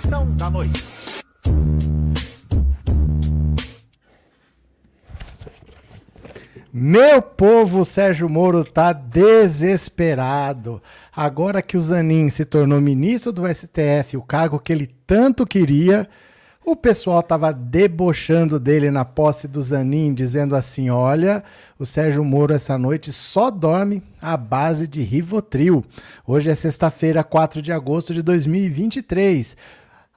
a diversão da noite. Meu povo, Sérgio Moro tá desesperado. Agora que o Zanin se tornou ministro do STF, o cargo que ele tanto queria, o pessoal tava debochando dele na posse do Zanin, dizendo assim: olha, o Sérgio Moro essa noite só dorme à base de Rivotril. Hoje é sexta-feira, 4 de agosto de 2023.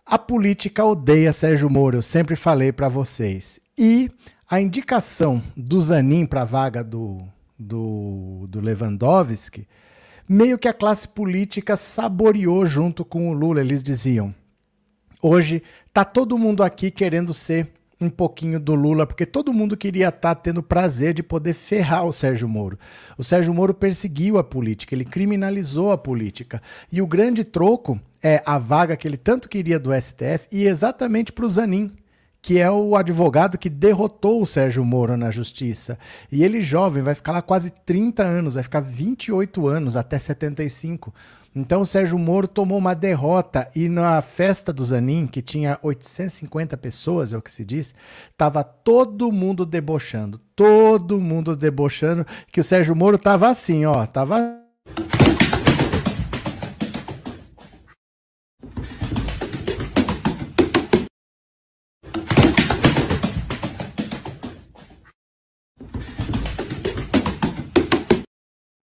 A política odeia Sérgio Moro, eu sempre falei para vocês. E a indicação do Zanin para a vaga do, do, do Lewandowski, meio que a classe política saboreou junto com o Lula. Eles diziam: hoje tá todo mundo aqui querendo ser um pouquinho do Lula, porque todo mundo queria estar tá tendo prazer de poder ferrar o Sérgio Moro. O Sérgio Moro perseguiu a política, ele criminalizou a política. E o grande troco é a vaga que ele tanto queria do STF e exatamente para o Zanin que é o advogado que derrotou o Sérgio Moro na justiça. E ele jovem, vai ficar lá quase 30 anos, vai ficar 28 anos até 75. Então o Sérgio Moro tomou uma derrota e na festa do Zanin, que tinha 850 pessoas, é o que se diz, tava todo mundo debochando, todo mundo debochando que o Sérgio Moro tava assim, ó, tava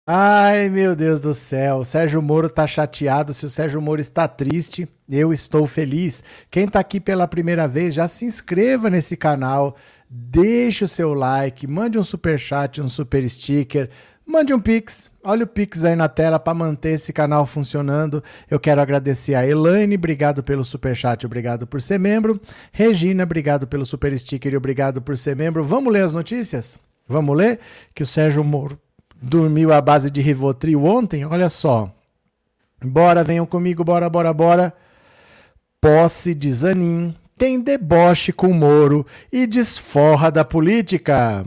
Ai, meu Deus do céu. O Sérgio Moro tá chateado. Se o Sérgio Moro está triste, eu estou feliz. Quem tá aqui pela primeira vez, já se inscreva nesse canal, deixe o seu like, mande um super chat, um super sticker, mande um pix. Olha o pix aí na tela para manter esse canal funcionando. Eu quero agradecer a Elaine, obrigado pelo super chat, obrigado por ser membro. Regina, obrigado pelo super sticker e obrigado por ser membro. Vamos ler as notícias? Vamos ler que o Sérgio Moro dormiu à base de Rivotril ontem, olha só. Bora, venham comigo, bora, bora, bora. Posse de Zanin tem deboche com Moro e desforra da política.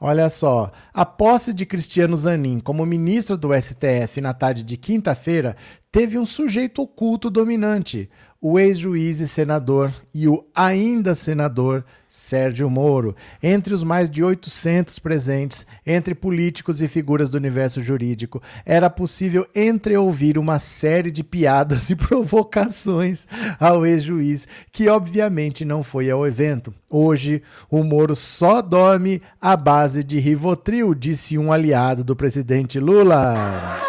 Olha só, a posse de Cristiano Zanin como ministro do STF na tarde de quinta-feira teve um sujeito oculto dominante, o ex-juiz e senador e o ainda senador Sérgio Moro, entre os mais de 800 presentes, entre políticos e figuras do universo jurídico, era possível entreouvir uma série de piadas e provocações ao ex-juiz, que obviamente não foi ao evento. Hoje, o Moro só dorme à base de Rivotril, disse um aliado do presidente Lula.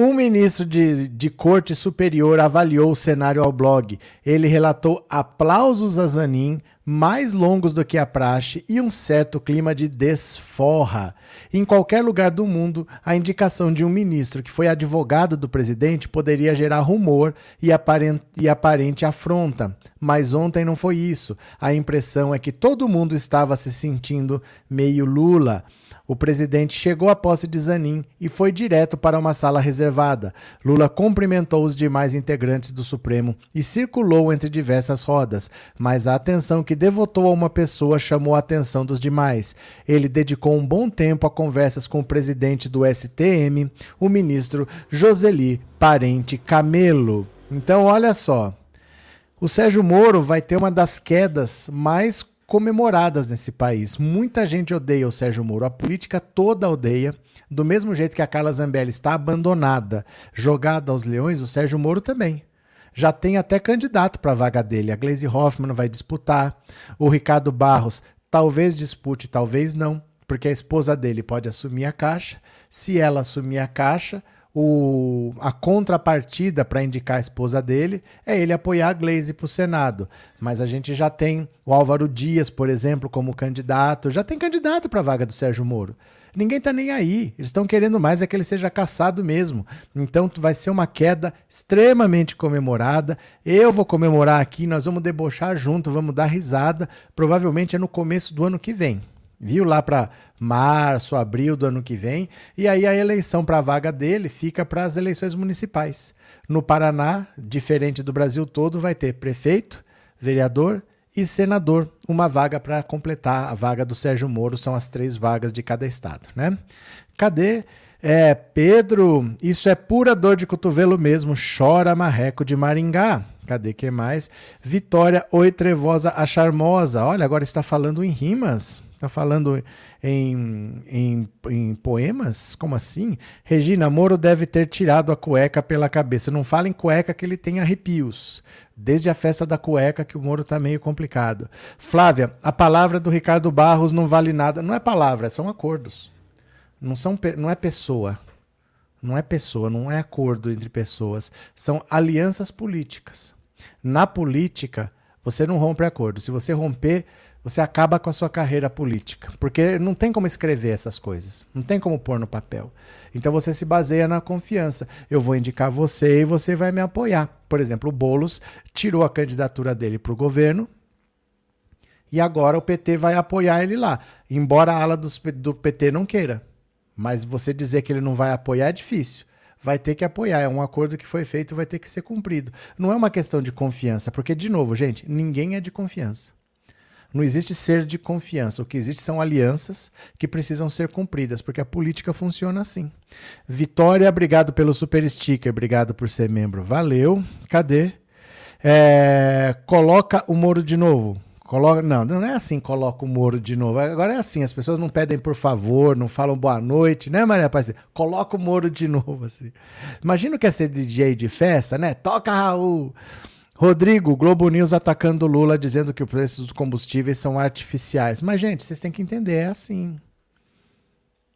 Um ministro de, de corte superior avaliou o cenário ao blog. Ele relatou aplausos a Zanin, mais longos do que a praxe e um certo clima de desforra. Em qualquer lugar do mundo, a indicação de um ministro que foi advogado do presidente poderia gerar rumor e aparente, e aparente afronta. Mas ontem não foi isso. A impressão é que todo mundo estava se sentindo meio Lula. O presidente chegou à posse de Zanin e foi direto para uma sala reservada. Lula cumprimentou os demais integrantes do Supremo e circulou entre diversas rodas, mas a atenção que devotou a uma pessoa chamou a atenção dos demais. Ele dedicou um bom tempo a conversas com o presidente do STM, o ministro Joseli Parente Camelo. Então, olha só. O Sérgio Moro vai ter uma das quedas mais comemoradas nesse país. Muita gente odeia o Sérgio Moro, a política toda odeia. Do mesmo jeito que a Carla Zambelli está abandonada, jogada aos leões, o Sérgio Moro também. Já tem até candidato para a vaga dele. A Glaze Hoffman vai disputar. O Ricardo Barros talvez dispute, talvez não, porque a esposa dele pode assumir a caixa. Se ela assumir a caixa, o, a contrapartida para indicar a esposa dele é ele apoiar a Glaze para o Senado. Mas a gente já tem o Álvaro Dias, por exemplo, como candidato, já tem candidato para a vaga do Sérgio Moro. Ninguém está nem aí. Eles estão querendo mais é que ele seja caçado mesmo. Então vai ser uma queda extremamente comemorada. Eu vou comemorar aqui, nós vamos debochar junto, vamos dar risada. Provavelmente é no começo do ano que vem. Viu? Lá para março, abril do ano que vem. E aí a eleição para a vaga dele fica para as eleições municipais. No Paraná, diferente do Brasil todo, vai ter prefeito, vereador e senador, uma vaga para completar a vaga do Sérgio Moro, são as três vagas de cada estado, né? Cadê? É, Pedro, isso é pura dor de cotovelo mesmo, chora marreco de Maringá. Cadê que mais? Vitória, oi trevosa, a charmosa. Olha, agora está falando em rimas. Está falando em, em, em, poemas? Como assim? Regina, Moro deve ter tirado a cueca pela cabeça. Não fala em cueca que ele tem arrepios. Desde a festa da cueca que o Moro está meio complicado. Flávia, a palavra do Ricardo Barros não vale nada. Não é palavra, são acordos. Não, são, não é pessoa. Não é pessoa, não é acordo entre pessoas. São alianças políticas. Na política, você não rompe acordo. Se você romper, você acaba com a sua carreira política, porque não tem como escrever essas coisas, não tem como pôr no papel. Então você se baseia na confiança. Eu vou indicar você e você vai me apoiar. Por exemplo, o Bolos tirou a candidatura dele para o governo e agora o PT vai apoiar ele lá, embora a ala do PT não queira. Mas você dizer que ele não vai apoiar é difícil vai ter que apoiar. É um acordo que foi feito, vai ter que ser cumprido. Não é uma questão de confiança, porque, de novo, gente, ninguém é de confiança. Não existe ser de confiança. O que existe são alianças que precisam ser cumpridas, porque a política funciona assim. Vitória, obrigado pelo super sticker, obrigado por ser membro. Valeu. Cadê? É, coloca o Moro de novo. Coloca, não, não é assim, coloca o Moro de novo. Agora é assim, as pessoas não pedem por favor, não falam boa noite, né, Maria Aparecida? Coloca o Moro de novo, assim. Imagina que é ser DJ de festa, né? Toca Raul. Rodrigo, Globo News atacando Lula, dizendo que os preços dos combustíveis são artificiais. Mas, gente, vocês têm que entender, é assim.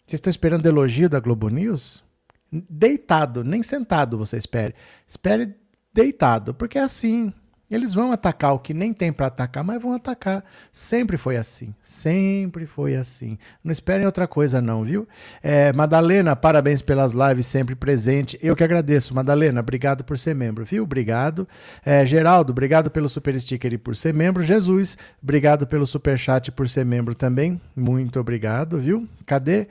Vocês estão esperando elogio da Globo News? Deitado, nem sentado você espere. Espere deitado, porque é assim. Eles vão atacar o que nem tem para atacar, mas vão atacar. Sempre foi assim. Sempre foi assim. Não esperem outra coisa, não, viu? É, Madalena, parabéns pelas lives sempre presente. Eu que agradeço, Madalena. Obrigado por ser membro, viu? Obrigado. É, Geraldo, obrigado pelo super sticker e por ser membro. Jesus, obrigado pelo super chat e por ser membro também. Muito obrigado, viu? Cadê?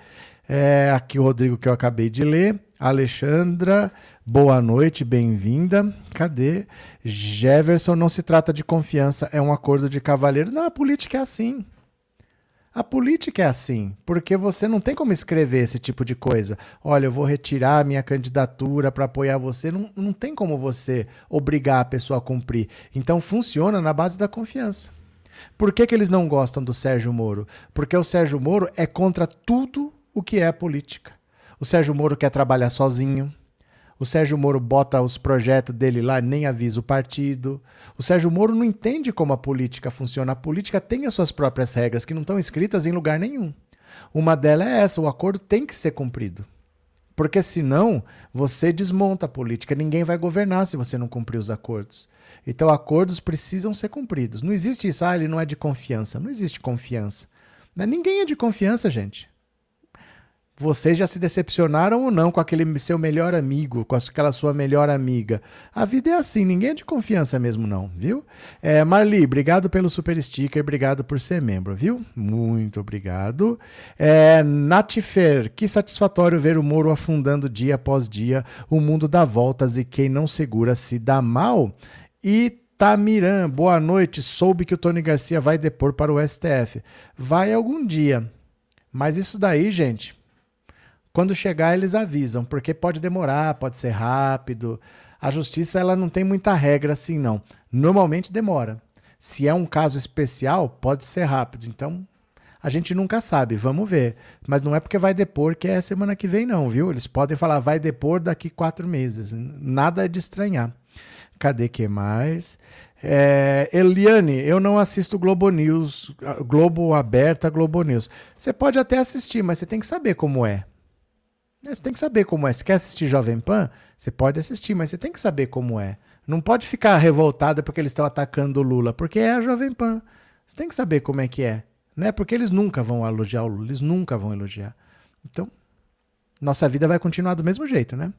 É, aqui o Rodrigo que eu acabei de ler. Alexandra, boa noite, bem-vinda. Cadê? Jefferson, não se trata de confiança, é um acordo de cavalheiro. Não, a política é assim. A política é assim, porque você não tem como escrever esse tipo de coisa. Olha, eu vou retirar minha candidatura para apoiar você. Não, não tem como você obrigar a pessoa a cumprir. Então funciona na base da confiança. Por que, que eles não gostam do Sérgio Moro? Porque o Sérgio Moro é contra tudo o que é política. O Sérgio Moro quer trabalhar sozinho. O Sérgio Moro bota os projetos dele lá, nem avisa o partido. O Sérgio Moro não entende como a política funciona. A política tem as suas próprias regras que não estão escritas em lugar nenhum. Uma delas é essa: o acordo tem que ser cumprido. Porque senão você desmonta a política. Ninguém vai governar se você não cumprir os acordos. Então, acordos precisam ser cumpridos. Não existe isso, ah, ele não é de confiança. Não existe confiança. Ninguém é de confiança, gente. Vocês já se decepcionaram ou não com aquele seu melhor amigo, com aquela sua melhor amiga? A vida é assim, ninguém é de confiança mesmo, não, viu? É, Marli, obrigado pelo super sticker, obrigado por ser membro, viu? Muito obrigado. É, Natifer, que satisfatório ver o Moro afundando dia após dia, o mundo dá voltas e quem não segura se dá mal. E Tamiran, boa noite. Soube que o Tony Garcia vai depor para o STF. Vai algum dia. Mas isso daí, gente, quando chegar, eles avisam, porque pode demorar, pode ser rápido. A justiça ela não tem muita regra assim, não. Normalmente demora. Se é um caso especial, pode ser rápido. Então, a gente nunca sabe, vamos ver. Mas não é porque vai depor que é semana que vem, não, viu? Eles podem falar, vai depor daqui quatro meses. Nada de estranhar. Cadê que mais? É, Eliane, eu não assisto Globo News, Globo Aberta, Globo News. Você pode até assistir, mas você tem que saber como é. É, você tem que saber como é. Se quer assistir Jovem Pan, você pode assistir, mas você tem que saber como é. Não pode ficar revoltada porque eles estão atacando o Lula, porque é a Jovem Pan. Você tem que saber como é que é. Né? Porque eles nunca vão elogiar o Lula, eles nunca vão elogiar. Então, nossa vida vai continuar do mesmo jeito, né?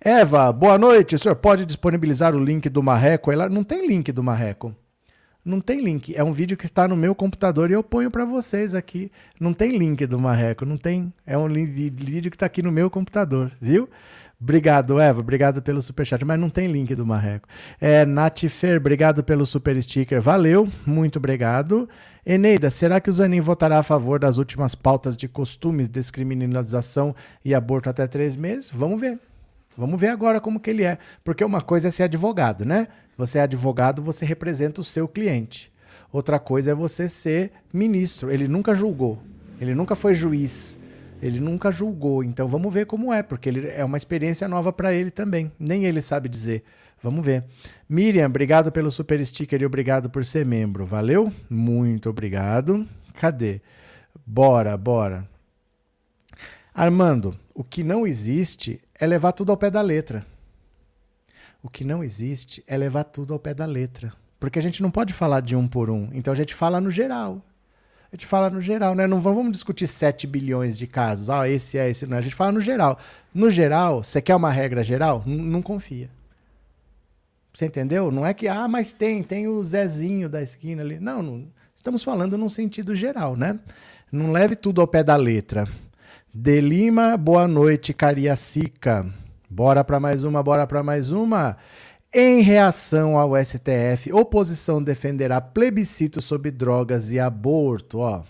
Eva, boa noite. O senhor pode disponibilizar o link do Marreco? Ela não tem link do Marreco. Não tem link. É um vídeo que está no meu computador e eu ponho para vocês aqui. Não tem link do Marreco, não tem. É um vídeo que está aqui no meu computador, viu? Obrigado, Eva. Obrigado pelo superchat. Mas não tem link do Marreco. É, Nath Fer, obrigado pelo super sticker. Valeu, muito obrigado. Eneida, será que o Zanin votará a favor das últimas pautas de costumes, descriminalização e aborto até três meses? Vamos ver. Vamos ver agora como que ele é. Porque uma coisa é ser advogado, né? Você é advogado, você representa o seu cliente. Outra coisa é você ser ministro. Ele nunca julgou. Ele nunca foi juiz. Ele nunca julgou, então vamos ver como é, porque ele é uma experiência nova para ele também. Nem ele sabe dizer. Vamos ver. Miriam, obrigado pelo super sticker e obrigado por ser membro. Valeu? Muito obrigado. Cadê? Bora, bora. Armando, o que não existe é levar tudo ao pé da letra. O que não existe é levar tudo ao pé da letra. Porque a gente não pode falar de um por um. Então a gente fala no geral. A gente fala no geral, né? Não vamos discutir 7 bilhões de casos. Ah, esse é, esse não. É. A gente fala no geral. No geral, você quer uma regra geral? N não confia. Você entendeu? Não é que, ah, mas tem, tem o Zezinho da esquina ali. Não, não estamos falando num sentido geral, né? Não leve tudo ao pé da letra. De Lima, boa noite, Cariacica. Bora para mais uma, bora para mais uma. Em reação ao STF, oposição defenderá plebiscito sobre drogas e aborto. Ó.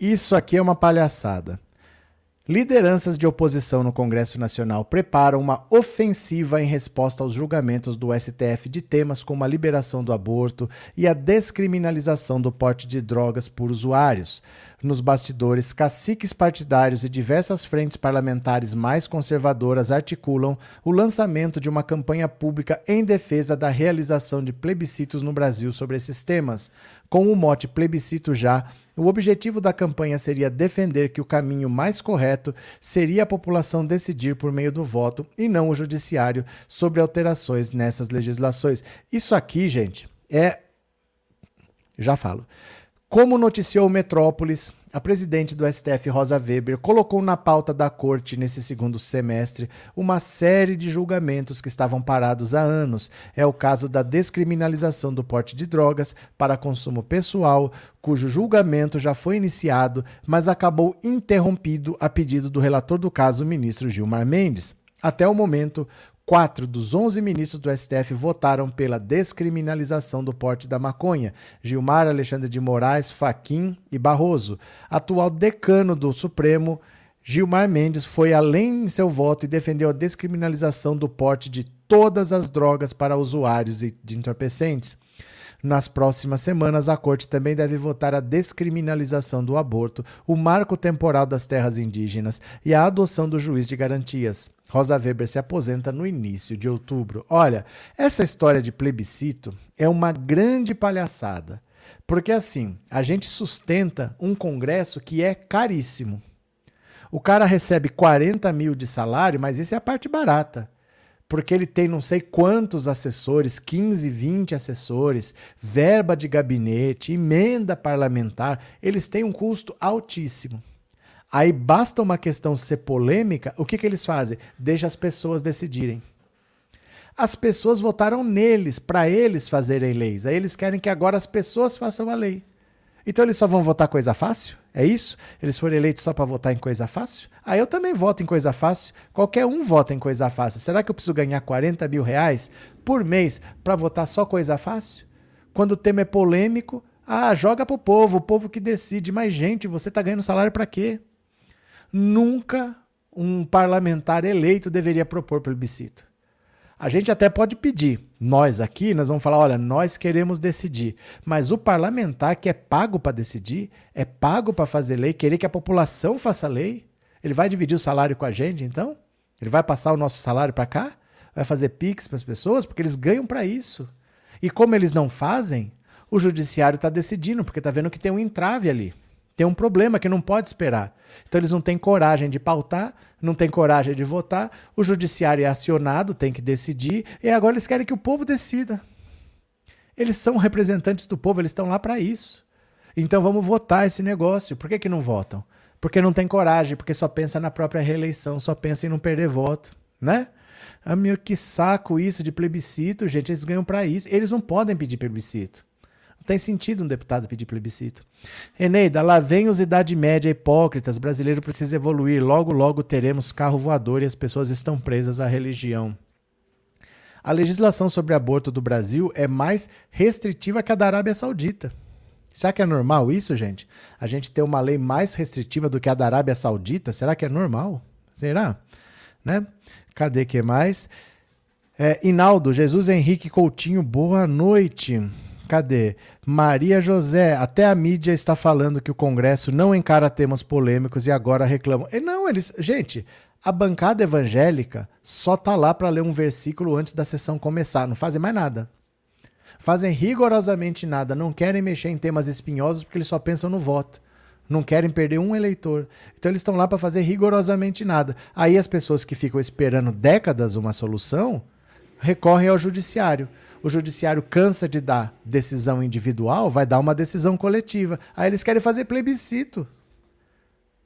Isso aqui é uma palhaçada. Lideranças de oposição no Congresso Nacional preparam uma ofensiva em resposta aos julgamentos do STF de temas como a liberação do aborto e a descriminalização do porte de drogas por usuários. Nos bastidores, caciques partidários e diversas frentes parlamentares mais conservadoras articulam o lançamento de uma campanha pública em defesa da realização de plebiscitos no Brasil sobre esses temas. Com o mote Plebiscito Já, o objetivo da campanha seria defender que o caminho mais correto seria a população decidir por meio do voto e não o judiciário sobre alterações nessas legislações. Isso aqui, gente, é. Já falo. Como noticiou o Metrópolis, a presidente do STF, Rosa Weber, colocou na pauta da corte nesse segundo semestre uma série de julgamentos que estavam parados há anos. É o caso da descriminalização do porte de drogas para consumo pessoal, cujo julgamento já foi iniciado, mas acabou interrompido a pedido do relator do caso, ministro Gilmar Mendes. Até o momento, Quatro dos onze ministros do STF votaram pela descriminalização do porte da maconha: Gilmar, Alexandre de Moraes, Faquim e Barroso. Atual decano do Supremo, Gilmar Mendes foi além em seu voto e defendeu a descriminalização do porte de todas as drogas para usuários de entorpecentes. Nas próximas semanas, a Corte também deve votar a descriminalização do aborto, o marco temporal das terras indígenas e a adoção do juiz de garantias. Rosa Weber se aposenta no início de outubro. Olha, essa história de plebiscito é uma grande palhaçada. Porque assim, a gente sustenta um congresso que é caríssimo. O cara recebe 40 mil de salário, mas isso é a parte barata. Porque ele tem não sei quantos assessores, 15, 20 assessores, verba de gabinete, emenda parlamentar, eles têm um custo altíssimo. Aí basta uma questão ser polêmica, o que, que eles fazem? Deixa as pessoas decidirem. As pessoas votaram neles, para eles fazerem leis. Aí eles querem que agora as pessoas façam a lei. Então eles só vão votar coisa fácil? É isso? Eles foram eleitos só para votar em coisa fácil? Ah, eu também voto em coisa fácil. Qualquer um vota em coisa fácil. Será que eu preciso ganhar 40 mil reais por mês para votar só coisa fácil? Quando o tema é polêmico, ah, joga pro povo, o povo que decide. Mas, gente, você está ganhando salário para quê? Nunca um parlamentar eleito deveria propor plebiscito. A gente até pode pedir, nós aqui, nós vamos falar, olha, nós queremos decidir, mas o parlamentar que é pago para decidir, é pago para fazer lei, querer que a população faça lei, ele vai dividir o salário com a gente, então? Ele vai passar o nosso salário para cá? Vai fazer pix para as pessoas? Porque eles ganham para isso. E como eles não fazem, o judiciário está decidindo, porque está vendo que tem um entrave ali. Tem um problema que não pode esperar. Então eles não têm coragem de pautar, não têm coragem de votar, o judiciário é acionado, tem que decidir, e agora eles querem que o povo decida. Eles são representantes do povo, eles estão lá para isso. Então vamos votar esse negócio. Por que, que não votam? Porque não tem coragem, porque só pensa na própria reeleição, só pensa em não perder voto, né? Ah, meu, que saco isso de plebiscito, gente, eles ganham para isso. Eles não podem pedir plebiscito. Não tem sentido um deputado pedir plebiscito. Eneida, lá vem os Idade Média hipócritas. Brasileiro precisa evoluir. Logo, logo teremos carro voador e as pessoas estão presas à religião. A legislação sobre aborto do Brasil é mais restritiva que a da Arábia Saudita. Será que é normal isso, gente? A gente ter uma lei mais restritiva do que a da Arábia Saudita? Será que é normal? Será? Né? Cadê que mais? É, Inaldo, Jesus Henrique Coutinho, boa noite. Cadê? Maria José, até a mídia está falando que o Congresso não encara temas polêmicos e agora reclamam. E não, eles. Gente, a bancada evangélica só tá lá para ler um versículo antes da sessão começar, não fazem mais nada. Fazem rigorosamente nada, não querem mexer em temas espinhosos porque eles só pensam no voto. Não querem perder um eleitor. Então eles estão lá para fazer rigorosamente nada. Aí as pessoas que ficam esperando décadas uma solução recorrem ao judiciário. O judiciário cansa de dar decisão individual, vai dar uma decisão coletiva. Aí eles querem fazer plebiscito.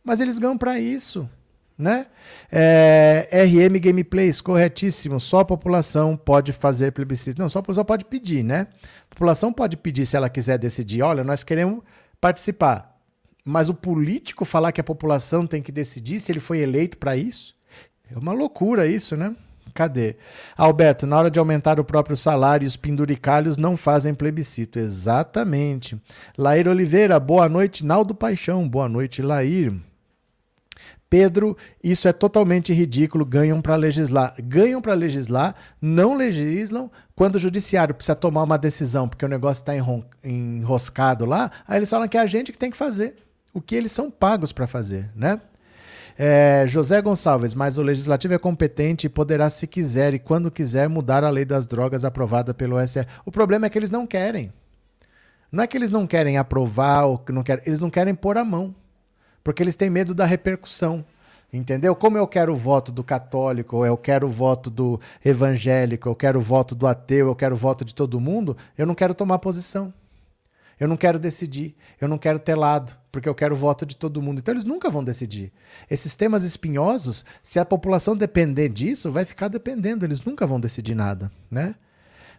Mas eles ganham para isso né? É, RM Gameplays, corretíssimo. Só a população pode fazer plebiscito. Não, só a população pode pedir, né? A população pode pedir se ela quiser decidir. Olha, nós queremos participar. Mas o político falar que a população tem que decidir se ele foi eleito para isso? É uma loucura isso, né? Cadê? Alberto, na hora de aumentar o próprio salário, os penduricalhos não fazem plebiscito. Exatamente. Lair Oliveira, boa noite. Naldo Paixão, boa noite, Lair. Pedro, isso é totalmente ridículo, ganham para legislar. Ganham para legislar, não legislam. Quando o judiciário precisa tomar uma decisão, porque o negócio está enroscado lá, aí eles falam que é a gente que tem que fazer. O que eles são pagos para fazer, né? É, José Gonçalves, mas o legislativo é competente e poderá, se quiser e quando quiser, mudar a lei das drogas aprovada pelo SE. O problema é que eles não querem. Não é que eles não querem aprovar ou que não querem, eles não querem pôr a mão porque eles têm medo da repercussão. Entendeu? Como eu quero o voto do católico, eu quero o voto do evangélico, eu quero o voto do ateu, eu quero o voto de todo mundo, eu não quero tomar posição. Eu não quero decidir, eu não quero ter lado, porque eu quero o voto de todo mundo. Então eles nunca vão decidir. Esses temas espinhosos, se a população depender disso, vai ficar dependendo, eles nunca vão decidir nada, né?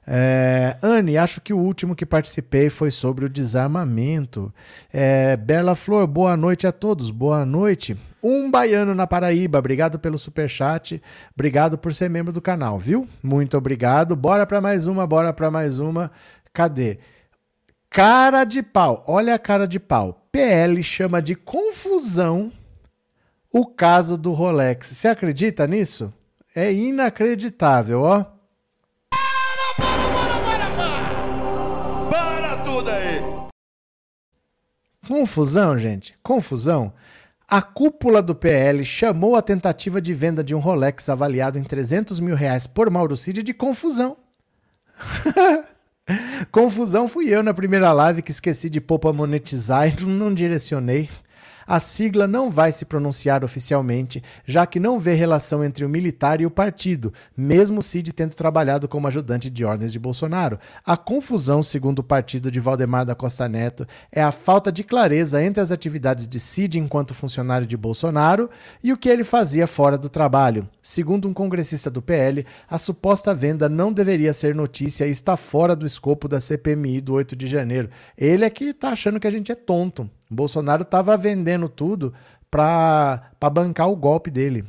É, Anne, acho que o último que participei foi sobre o desarmamento. É, Bela Flor, boa noite a todos. Boa noite. Um baiano na Paraíba, obrigado pelo super chat, obrigado por ser membro do canal, viu? Muito obrigado. Bora para mais uma, bora para mais uma. Cadê? Cara de pau. Olha a cara de pau. PL chama de confusão o caso do Rolex. Você acredita nisso? É inacreditável, ó. Confusão, gente. Confusão. A cúpula do PL chamou a tentativa de venda de um Rolex avaliado em 300 mil reais por Mauro Cid de confusão. confusão fui eu na primeira live que esqueci de pôr para monetizar e não direcionei. A sigla não vai se pronunciar oficialmente, já que não vê relação entre o militar e o partido, mesmo Cid tendo trabalhado como ajudante de ordens de Bolsonaro. A confusão, segundo o partido de Valdemar da Costa Neto, é a falta de clareza entre as atividades de Cid enquanto funcionário de Bolsonaro e o que ele fazia fora do trabalho. Segundo um congressista do PL, a suposta venda não deveria ser notícia e está fora do escopo da CPMI do 8 de janeiro. Ele é que está achando que a gente é tonto. Bolsonaro estava vendendo tudo para bancar o golpe dele.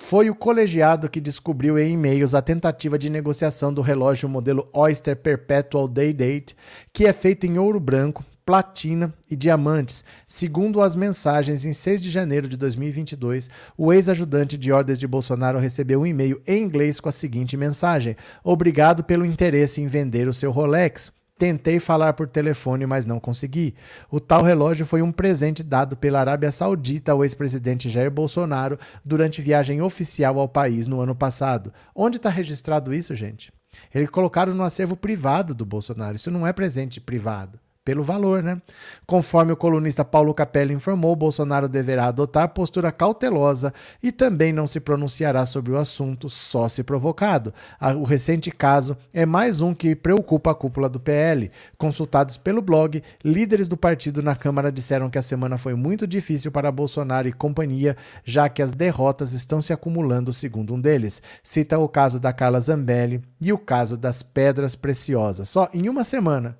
Foi o colegiado que descobriu em e-mails a tentativa de negociação do relógio modelo Oyster Perpetual Day Date, que é feito em ouro branco, platina e diamantes. Segundo as mensagens, em 6 de janeiro de 2022, o ex-ajudante de ordens de Bolsonaro recebeu um e-mail em inglês com a seguinte mensagem: Obrigado pelo interesse em vender o seu Rolex. Tentei falar por telefone, mas não consegui. O tal relógio foi um presente dado pela Arábia Saudita ao ex-presidente Jair Bolsonaro durante viagem oficial ao país no ano passado. Onde está registrado isso, gente? Eles colocaram no acervo privado do Bolsonaro. Isso não é presente privado pelo valor, né? Conforme o colunista Paulo Capelli informou, Bolsonaro deverá adotar postura cautelosa e também não se pronunciará sobre o assunto só se provocado. O recente caso é mais um que preocupa a cúpula do PL. Consultados pelo blog, líderes do partido na Câmara disseram que a semana foi muito difícil para Bolsonaro e companhia, já que as derrotas estão se acumulando, segundo um deles. Cita o caso da Carla Zambelli e o caso das pedras preciosas. Só em uma semana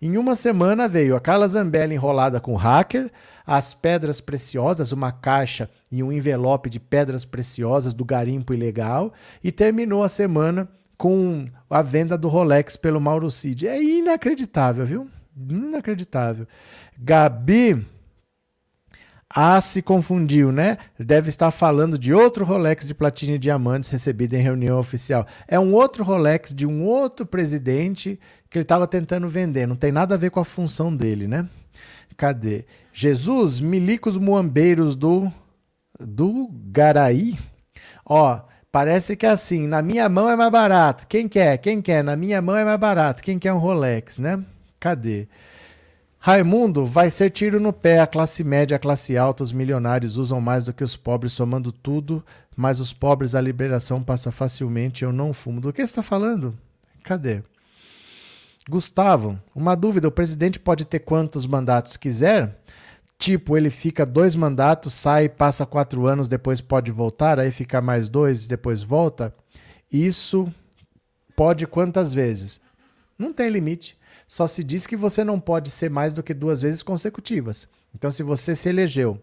Em uma semana veio a Carla Zambelli enrolada com o hacker, as pedras preciosas, uma caixa e um envelope de pedras preciosas do garimpo ilegal, e terminou a semana com a venda do Rolex pelo Mauro Cid. É inacreditável, viu? Inacreditável. Gabi. Ah, se confundiu, né? Deve estar falando de outro Rolex de platina e diamantes recebido em reunião oficial. É um outro Rolex de um outro presidente que ele estava tentando vender. Não tem nada a ver com a função dele, né? Cadê? Jesus, milicos muambeiros do do Garaí. Ó, parece que é assim, na minha mão é mais barato. Quem quer? Quem quer? Na minha mão é mais barato. Quem quer um Rolex, né? Cadê? Raimundo, vai ser tiro no pé. A classe média, a classe alta, os milionários usam mais do que os pobres, somando tudo, mas os pobres a liberação passa facilmente. Eu não fumo. Do que você está falando? Cadê? Gustavo, uma dúvida: o presidente pode ter quantos mandatos quiser? Tipo, ele fica dois mandatos, sai, passa quatro anos, depois pode voltar, aí fica mais dois, depois volta. Isso pode quantas vezes? Não tem limite só se diz que você não pode ser mais do que duas vezes consecutivas. Então, se você se elegeu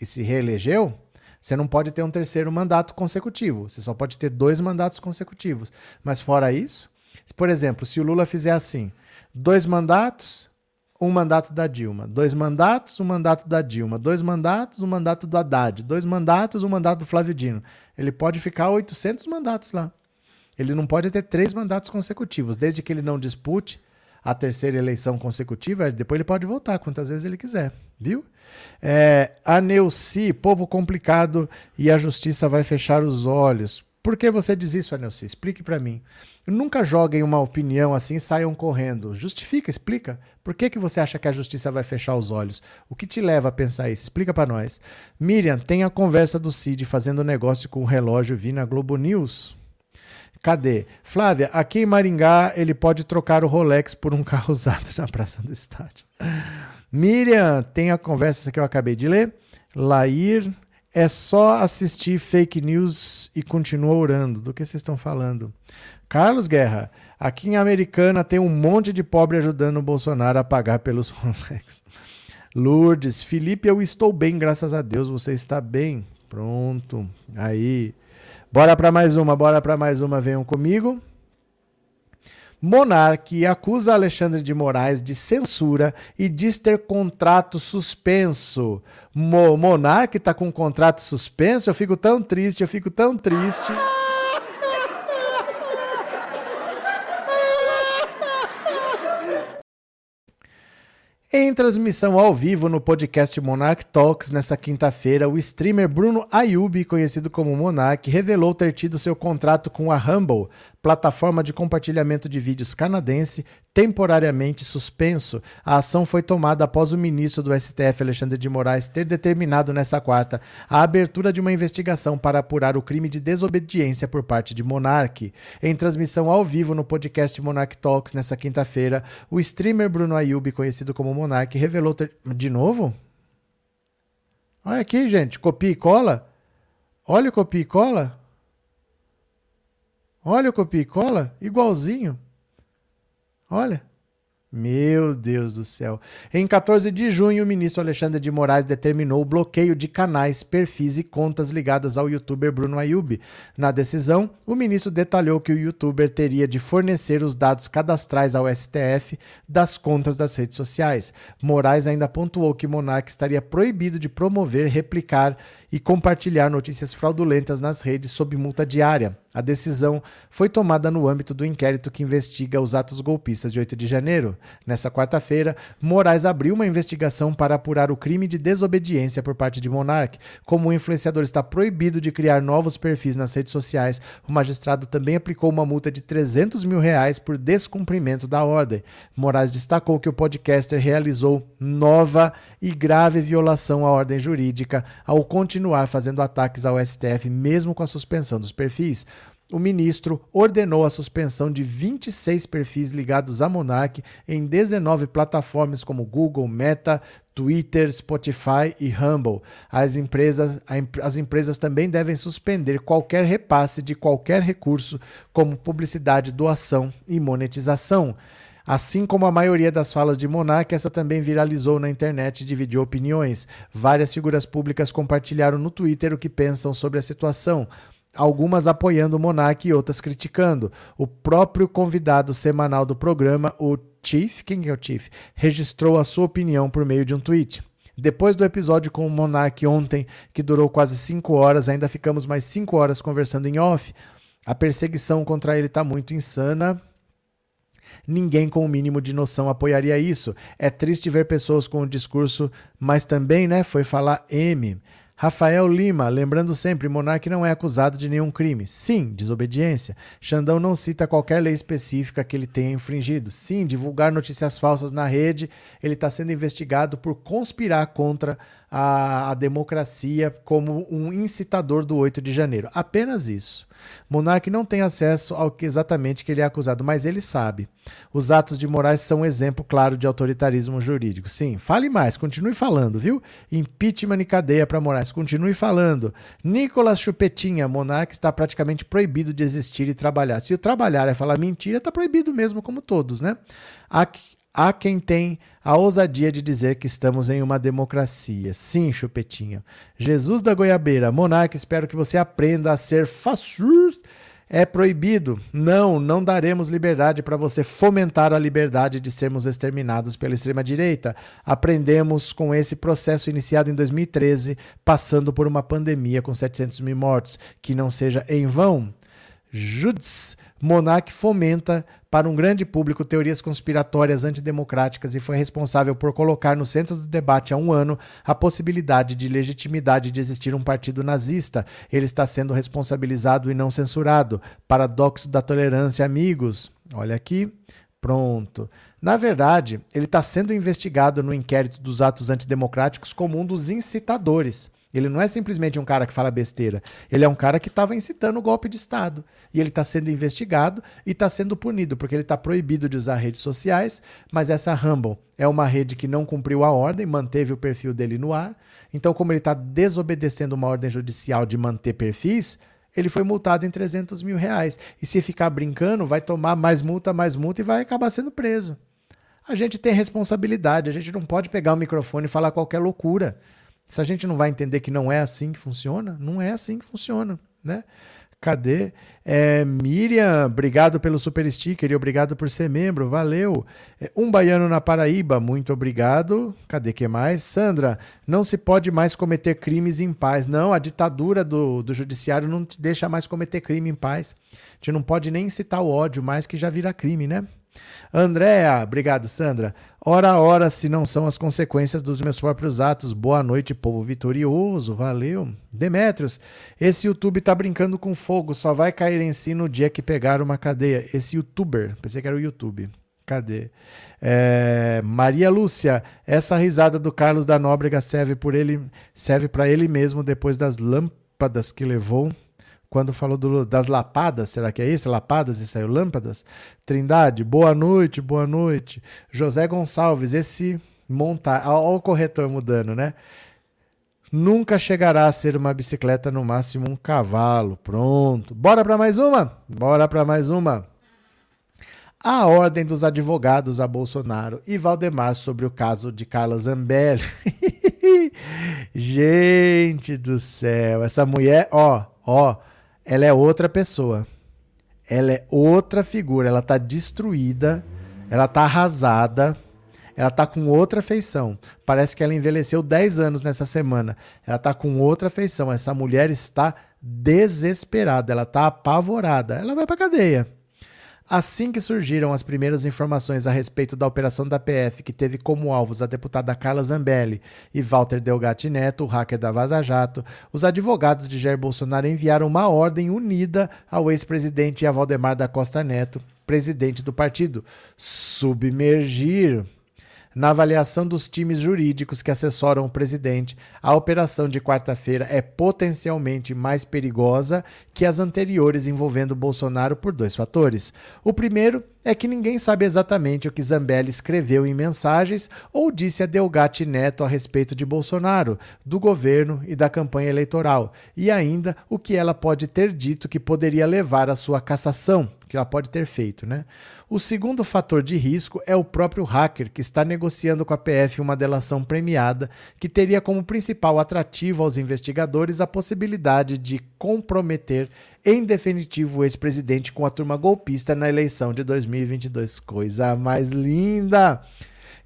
e se reelegeu, você não pode ter um terceiro mandato consecutivo. Você só pode ter dois mandatos consecutivos. Mas fora isso, por exemplo, se o Lula fizer assim, dois mandatos, um mandato da Dilma, dois mandatos, um mandato da Dilma, dois mandatos, um mandato do Haddad, dois mandatos, um mandato do Flávio Dino. Ele pode ficar 800 mandatos lá. Ele não pode ter três mandatos consecutivos, desde que ele não dispute a terceira eleição consecutiva, depois ele pode voltar quantas vezes ele quiser, viu? É, a Neuci, povo complicado e a justiça vai fechar os olhos. Por que você diz isso, Anelci? Explique para mim. Nunca joguem uma opinião assim e saiam correndo. Justifica, explica. Por que, que você acha que a justiça vai fechar os olhos? O que te leva a pensar isso? Explica para nós. Miriam, tem a conversa do Cid fazendo negócio com o relógio vi na Globo News. Cadê? Flávia, aqui em Maringá ele pode trocar o Rolex por um carro usado na Praça do Estádio. Miriam, tem a conversa que eu acabei de ler. Lair, é só assistir fake news e continua orando. Do que vocês estão falando? Carlos Guerra, aqui em Americana tem um monte de pobre ajudando o Bolsonaro a pagar pelos Rolex. Lourdes, Felipe, eu estou bem, graças a Deus. Você está bem? Pronto. Aí. Bora para mais uma, bora para mais uma, venham comigo. Monarque acusa Alexandre de Moraes de censura e diz ter contrato suspenso. Mo Monarque está com contrato suspenso? Eu fico tão triste, eu fico tão triste. Em transmissão ao vivo no podcast Monarch Talks nessa quinta-feira, o streamer Bruno Ayubi, conhecido como Monarch, revelou ter tido seu contrato com a Humble, plataforma de compartilhamento de vídeos canadense, temporariamente suspenso. A ação foi tomada após o ministro do STF, Alexandre de Moraes, ter determinado nessa quarta a abertura de uma investigação para apurar o crime de desobediência por parte de Monark. Em transmissão ao vivo no podcast Monarch Talks nessa quinta-feira, o streamer Bruno Ayub, conhecido como Monark, revelou ter... De novo? Olha aqui, gente. Copia e cola. Olha o copia e cola. Olha o copia e cola. Igualzinho. Olha. Meu Deus do céu. Em 14 de junho, o ministro Alexandre de Moraes determinou o bloqueio de canais, perfis e contas ligadas ao youtuber Bruno Ayub. Na decisão, o ministro detalhou que o youtuber teria de fornecer os dados cadastrais ao STF das contas das redes sociais. Moraes ainda pontuou que Monark estaria proibido de promover, replicar e compartilhar notícias fraudulentas nas redes sob multa diária. A decisão foi tomada no âmbito do inquérito que investiga os atos golpistas de 8 de janeiro. Nessa quarta-feira, Moraes abriu uma investigação para apurar o crime de desobediência por parte de Monark. Como o influenciador está proibido de criar novos perfis nas redes sociais, o magistrado também aplicou uma multa de 300 mil reais por descumprimento da ordem. Moraes destacou que o podcaster realizou nova e grave violação à ordem jurídica ao continuar fazendo ataques ao STF, mesmo com a suspensão dos perfis o ministro ordenou a suspensão de 26 perfis ligados à Monarch em 19 plataformas como Google, Meta, Twitter, Spotify e Humble. As empresas, as empresas também devem suspender qualquer repasse de qualquer recurso, como publicidade, doação e monetização. Assim como a maioria das falas de Monark, essa também viralizou na internet e dividiu opiniões. Várias figuras públicas compartilharam no Twitter o que pensam sobre a situação algumas apoiando o Monark e outras criticando. O próprio convidado semanal do programa, o Chief, quem é o Chief, registrou a sua opinião por meio de um tweet. Depois do episódio com o Monark ontem, que durou quase 5 horas, ainda ficamos mais 5 horas conversando em off. A perseguição contra ele está muito insana. Ninguém com o mínimo de noção apoiaria isso. É triste ver pessoas com o discurso, mas também, né, foi falar M. Rafael Lima, lembrando sempre, Monarque não é acusado de nenhum crime. Sim, desobediência. Xandão não cita qualquer lei específica que ele tenha infringido. Sim, divulgar notícias falsas na rede. Ele está sendo investigado por conspirar contra a, a democracia como um incitador do 8 de janeiro. Apenas isso. Monarque não tem acesso ao que exatamente que ele é acusado, mas ele sabe. Os atos de Moraes são um exemplo claro de autoritarismo jurídico. Sim, fale mais, continue falando, viu? Impeachment e cadeia para Moraes, continue falando. Nicolas Chupetinha, Monarque está praticamente proibido de existir e trabalhar. Se trabalhar é falar mentira, está proibido mesmo, como todos, né? Aqui, Há quem tem a ousadia de dizer que estamos em uma democracia. Sim, Chupetinho. Jesus da Goiabeira, monarca, espero que você aprenda a ser façur. É proibido. Não, não daremos liberdade para você fomentar a liberdade de sermos exterminados pela extrema-direita. Aprendemos com esse processo iniciado em 2013, passando por uma pandemia com 700 mil mortos. Que não seja em vão. Judes, Monark fomenta para um grande público teorias conspiratórias antidemocráticas e foi responsável por colocar no centro do debate há um ano a possibilidade de legitimidade de existir um partido nazista. Ele está sendo responsabilizado e não censurado. Paradoxo da tolerância, amigos. Olha aqui. Pronto. Na verdade, ele está sendo investigado no inquérito dos atos antidemocráticos como um dos incitadores. Ele não é simplesmente um cara que fala besteira. Ele é um cara que estava incitando o golpe de Estado. E ele está sendo investigado e está sendo punido, porque ele está proibido de usar redes sociais. Mas essa Rumble é uma rede que não cumpriu a ordem, manteve o perfil dele no ar. Então, como ele está desobedecendo uma ordem judicial de manter perfis, ele foi multado em 300 mil reais. E se ficar brincando, vai tomar mais multa, mais multa e vai acabar sendo preso. A gente tem responsabilidade, a gente não pode pegar o microfone e falar qualquer loucura. Se a gente não vai entender que não é assim que funciona, não é assim que funciona, né? Cadê? É, Miriam, obrigado pelo super sticker e obrigado por ser membro, valeu. É, um baiano na Paraíba, muito obrigado. Cadê que mais? Sandra, não se pode mais cometer crimes em paz. Não, a ditadura do, do judiciário não te deixa mais cometer crime em paz. A gente não pode nem incitar o ódio mais que já vira crime, né? Andréa, obrigado, Sandra. Ora, ora, se não são as consequências dos meus próprios atos. Boa noite, povo vitorioso. Valeu. Demetrios, esse YouTube tá brincando com fogo, só vai cair em si no dia que pegar uma cadeia. Esse youtuber, pensei que era o YouTube. Cadê? É, Maria Lúcia, essa risada do Carlos da Nóbrega serve por ele, serve para ele mesmo depois das lâmpadas que levou quando falou do, das lapadas, será que é isso? Lapadas e saiu lâmpadas? Trindade, boa noite, boa noite. José Gonçalves, esse montar. Olha o corretor mudando, né? Nunca chegará a ser uma bicicleta, no máximo um cavalo. Pronto. Bora para mais uma? Bora para mais uma. A ordem dos advogados a Bolsonaro e Valdemar sobre o caso de Carla Zambelli. Gente do céu, essa mulher, ó, ó, ela é outra pessoa. Ela é outra figura. Ela tá destruída. Ela tá arrasada. Ela tá com outra feição. Parece que ela envelheceu 10 anos nessa semana. Ela tá com outra feição. Essa mulher está desesperada. Ela tá apavorada. Ela vai pra cadeia. Assim que surgiram as primeiras informações a respeito da operação da PF, que teve como alvos a deputada Carla Zambelli e Walter Delgatti Neto, o hacker da Vaza Jato, os advogados de Jair Bolsonaro enviaram uma ordem unida ao ex-presidente e a Valdemar da Costa Neto, presidente do partido, submergir na avaliação dos times jurídicos que assessoram o presidente, a operação de quarta-feira é potencialmente mais perigosa que as anteriores envolvendo Bolsonaro por dois fatores. O primeiro é que ninguém sabe exatamente o que Zambelli escreveu em mensagens ou disse a Delgatti Neto a respeito de Bolsonaro, do governo e da campanha eleitoral, e ainda o que ela pode ter dito que poderia levar à sua cassação, que ela pode ter feito, né? O segundo fator de risco é o próprio hacker, que está negociando com a PF uma delação premiada, que teria como principal atrativo aos investigadores a possibilidade de comprometer em definitivo o ex-presidente com a turma golpista na eleição de 2022. Coisa mais linda!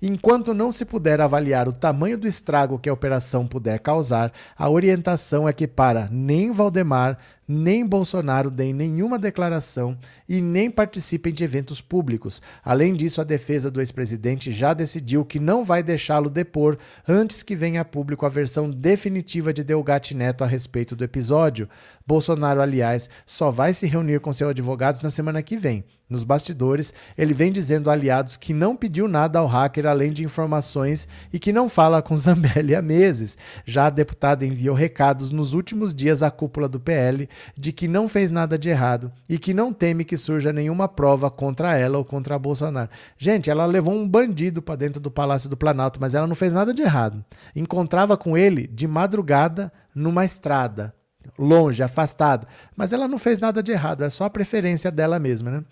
Enquanto não se puder avaliar o tamanho do estrago que a operação puder causar, a orientação é que para nem Valdemar, nem Bolsonaro deem nenhuma declaração e nem participem de eventos públicos. Além disso, a defesa do ex-presidente já decidiu que não vai deixá-lo depor antes que venha a público a versão definitiva de Delgatti Neto a respeito do episódio. Bolsonaro, aliás, só vai se reunir com seus advogados na semana que vem. Nos bastidores, ele vem dizendo a aliados que não pediu nada ao hacker além de informações e que não fala com Zambelli há meses. Já a deputada enviou recados nos últimos dias à cúpula do PL de que não fez nada de errado e que não teme que surja nenhuma prova contra ela ou contra Bolsonaro. Gente, ela levou um bandido para dentro do Palácio do Planalto, mas ela não fez nada de errado. Encontrava com ele de madrugada numa estrada, longe, afastada, mas ela não fez nada de errado, é só a preferência dela mesma, né?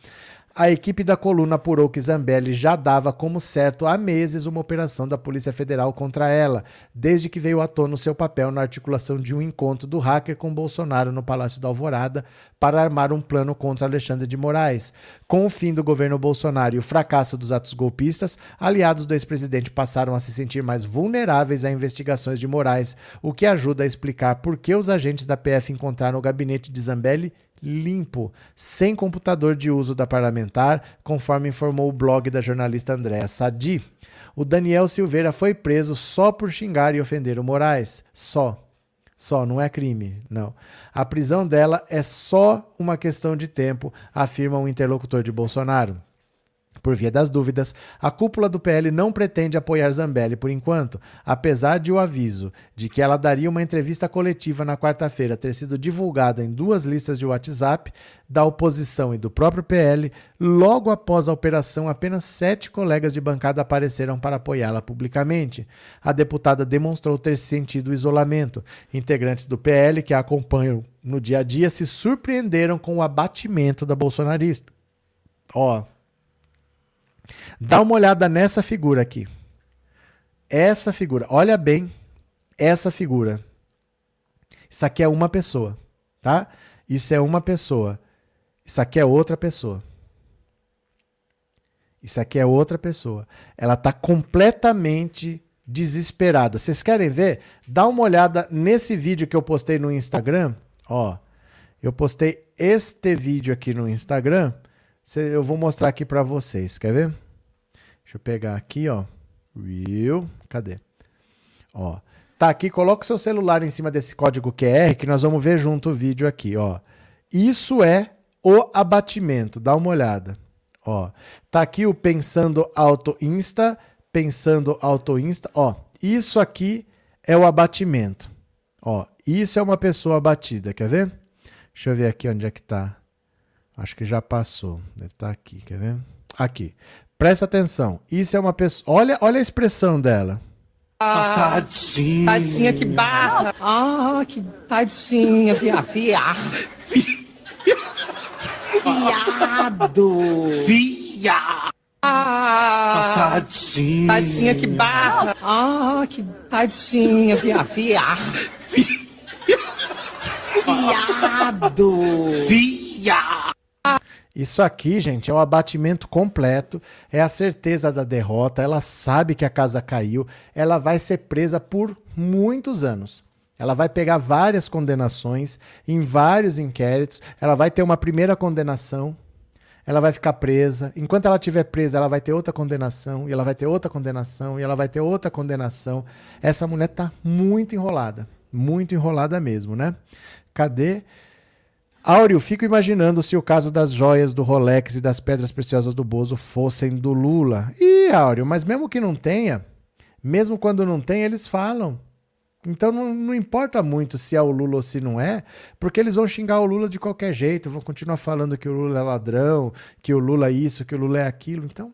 A equipe da coluna apurou que Zambelli já dava como certo há meses uma operação da Polícia Federal contra ela, desde que veio à tona o seu papel na articulação de um encontro do hacker com Bolsonaro no Palácio da Alvorada para armar um plano contra Alexandre de Moraes. Com o fim do governo Bolsonaro e o fracasso dos atos golpistas, aliados do ex-presidente passaram a se sentir mais vulneráveis a investigações de Moraes, o que ajuda a explicar por que os agentes da PF encontraram o gabinete de Zambelli limpo, sem computador de uso da parlamentar, conforme informou o blog da jornalista Andréa Sadi. O Daniel Silveira foi preso só por xingar e ofender o Moraes. Só. Só, não é crime, não. A prisão dela é só uma questão de tempo, afirma um interlocutor de Bolsonaro. Por via das dúvidas, a cúpula do PL não pretende apoiar Zambelli por enquanto, apesar de o aviso de que ela daria uma entrevista coletiva na quarta-feira ter sido divulgado em duas listas de WhatsApp da oposição e do próprio PL. Logo após a operação, apenas sete colegas de bancada apareceram para apoiá-la publicamente. A deputada demonstrou ter sentido isolamento. Integrantes do PL que a acompanham no dia a dia se surpreenderam com o abatimento da bolsonarista. Ó, oh, Dá uma olhada nessa figura aqui. Essa figura. Olha bem essa figura. Isso aqui é uma pessoa, tá? Isso é uma pessoa. Isso aqui é outra pessoa. Isso aqui é outra pessoa. Ela está completamente desesperada. Vocês querem ver? Dá uma olhada nesse vídeo que eu postei no Instagram. Ó, eu postei este vídeo aqui no Instagram. Eu vou mostrar aqui para vocês. Quer ver? Deixa eu pegar aqui, ó. Real. Cadê? Ó. Tá aqui, coloca o seu celular em cima desse código QR que nós vamos ver junto o vídeo aqui, ó. Isso é o abatimento, dá uma olhada. Ó, tá aqui o pensando auto insta, pensando auto insta, ó. Isso aqui é o abatimento. Ó, isso é uma pessoa abatida, quer ver? Deixa eu ver aqui onde é que tá. Acho que já passou. Deve estar tá aqui, quer ver? Aqui. Presta atenção. Isso é uma pessoa. Olha, olha a expressão dela. Ah, tadinha. Tadinha, que barra. Ah, que tadinha, via, via. Viado. Via. Ah, tadinha. Tadinha, que barra. Ah, que tadinha, via, via. Viado. Via. Isso aqui, gente, é o abatimento completo, é a certeza da derrota. Ela sabe que a casa caiu, ela vai ser presa por muitos anos. Ela vai pegar várias condenações em vários inquéritos, ela vai ter uma primeira condenação, ela vai ficar presa. Enquanto ela estiver presa, ela vai ter outra condenação, e ela vai ter outra condenação, e ela vai ter outra condenação. Essa mulher tá muito enrolada, muito enrolada mesmo, né? Cadê? Áureo, fico imaginando se o caso das joias do Rolex e das pedras preciosas do Bozo fossem do Lula. Ih, Áureo, mas mesmo que não tenha, mesmo quando não tem, eles falam. Então não, não, importa muito se é o Lula ou se não é, porque eles vão xingar o Lula de qualquer jeito, vão continuar falando que o Lula é ladrão, que o Lula é isso, que o Lula é aquilo. Então,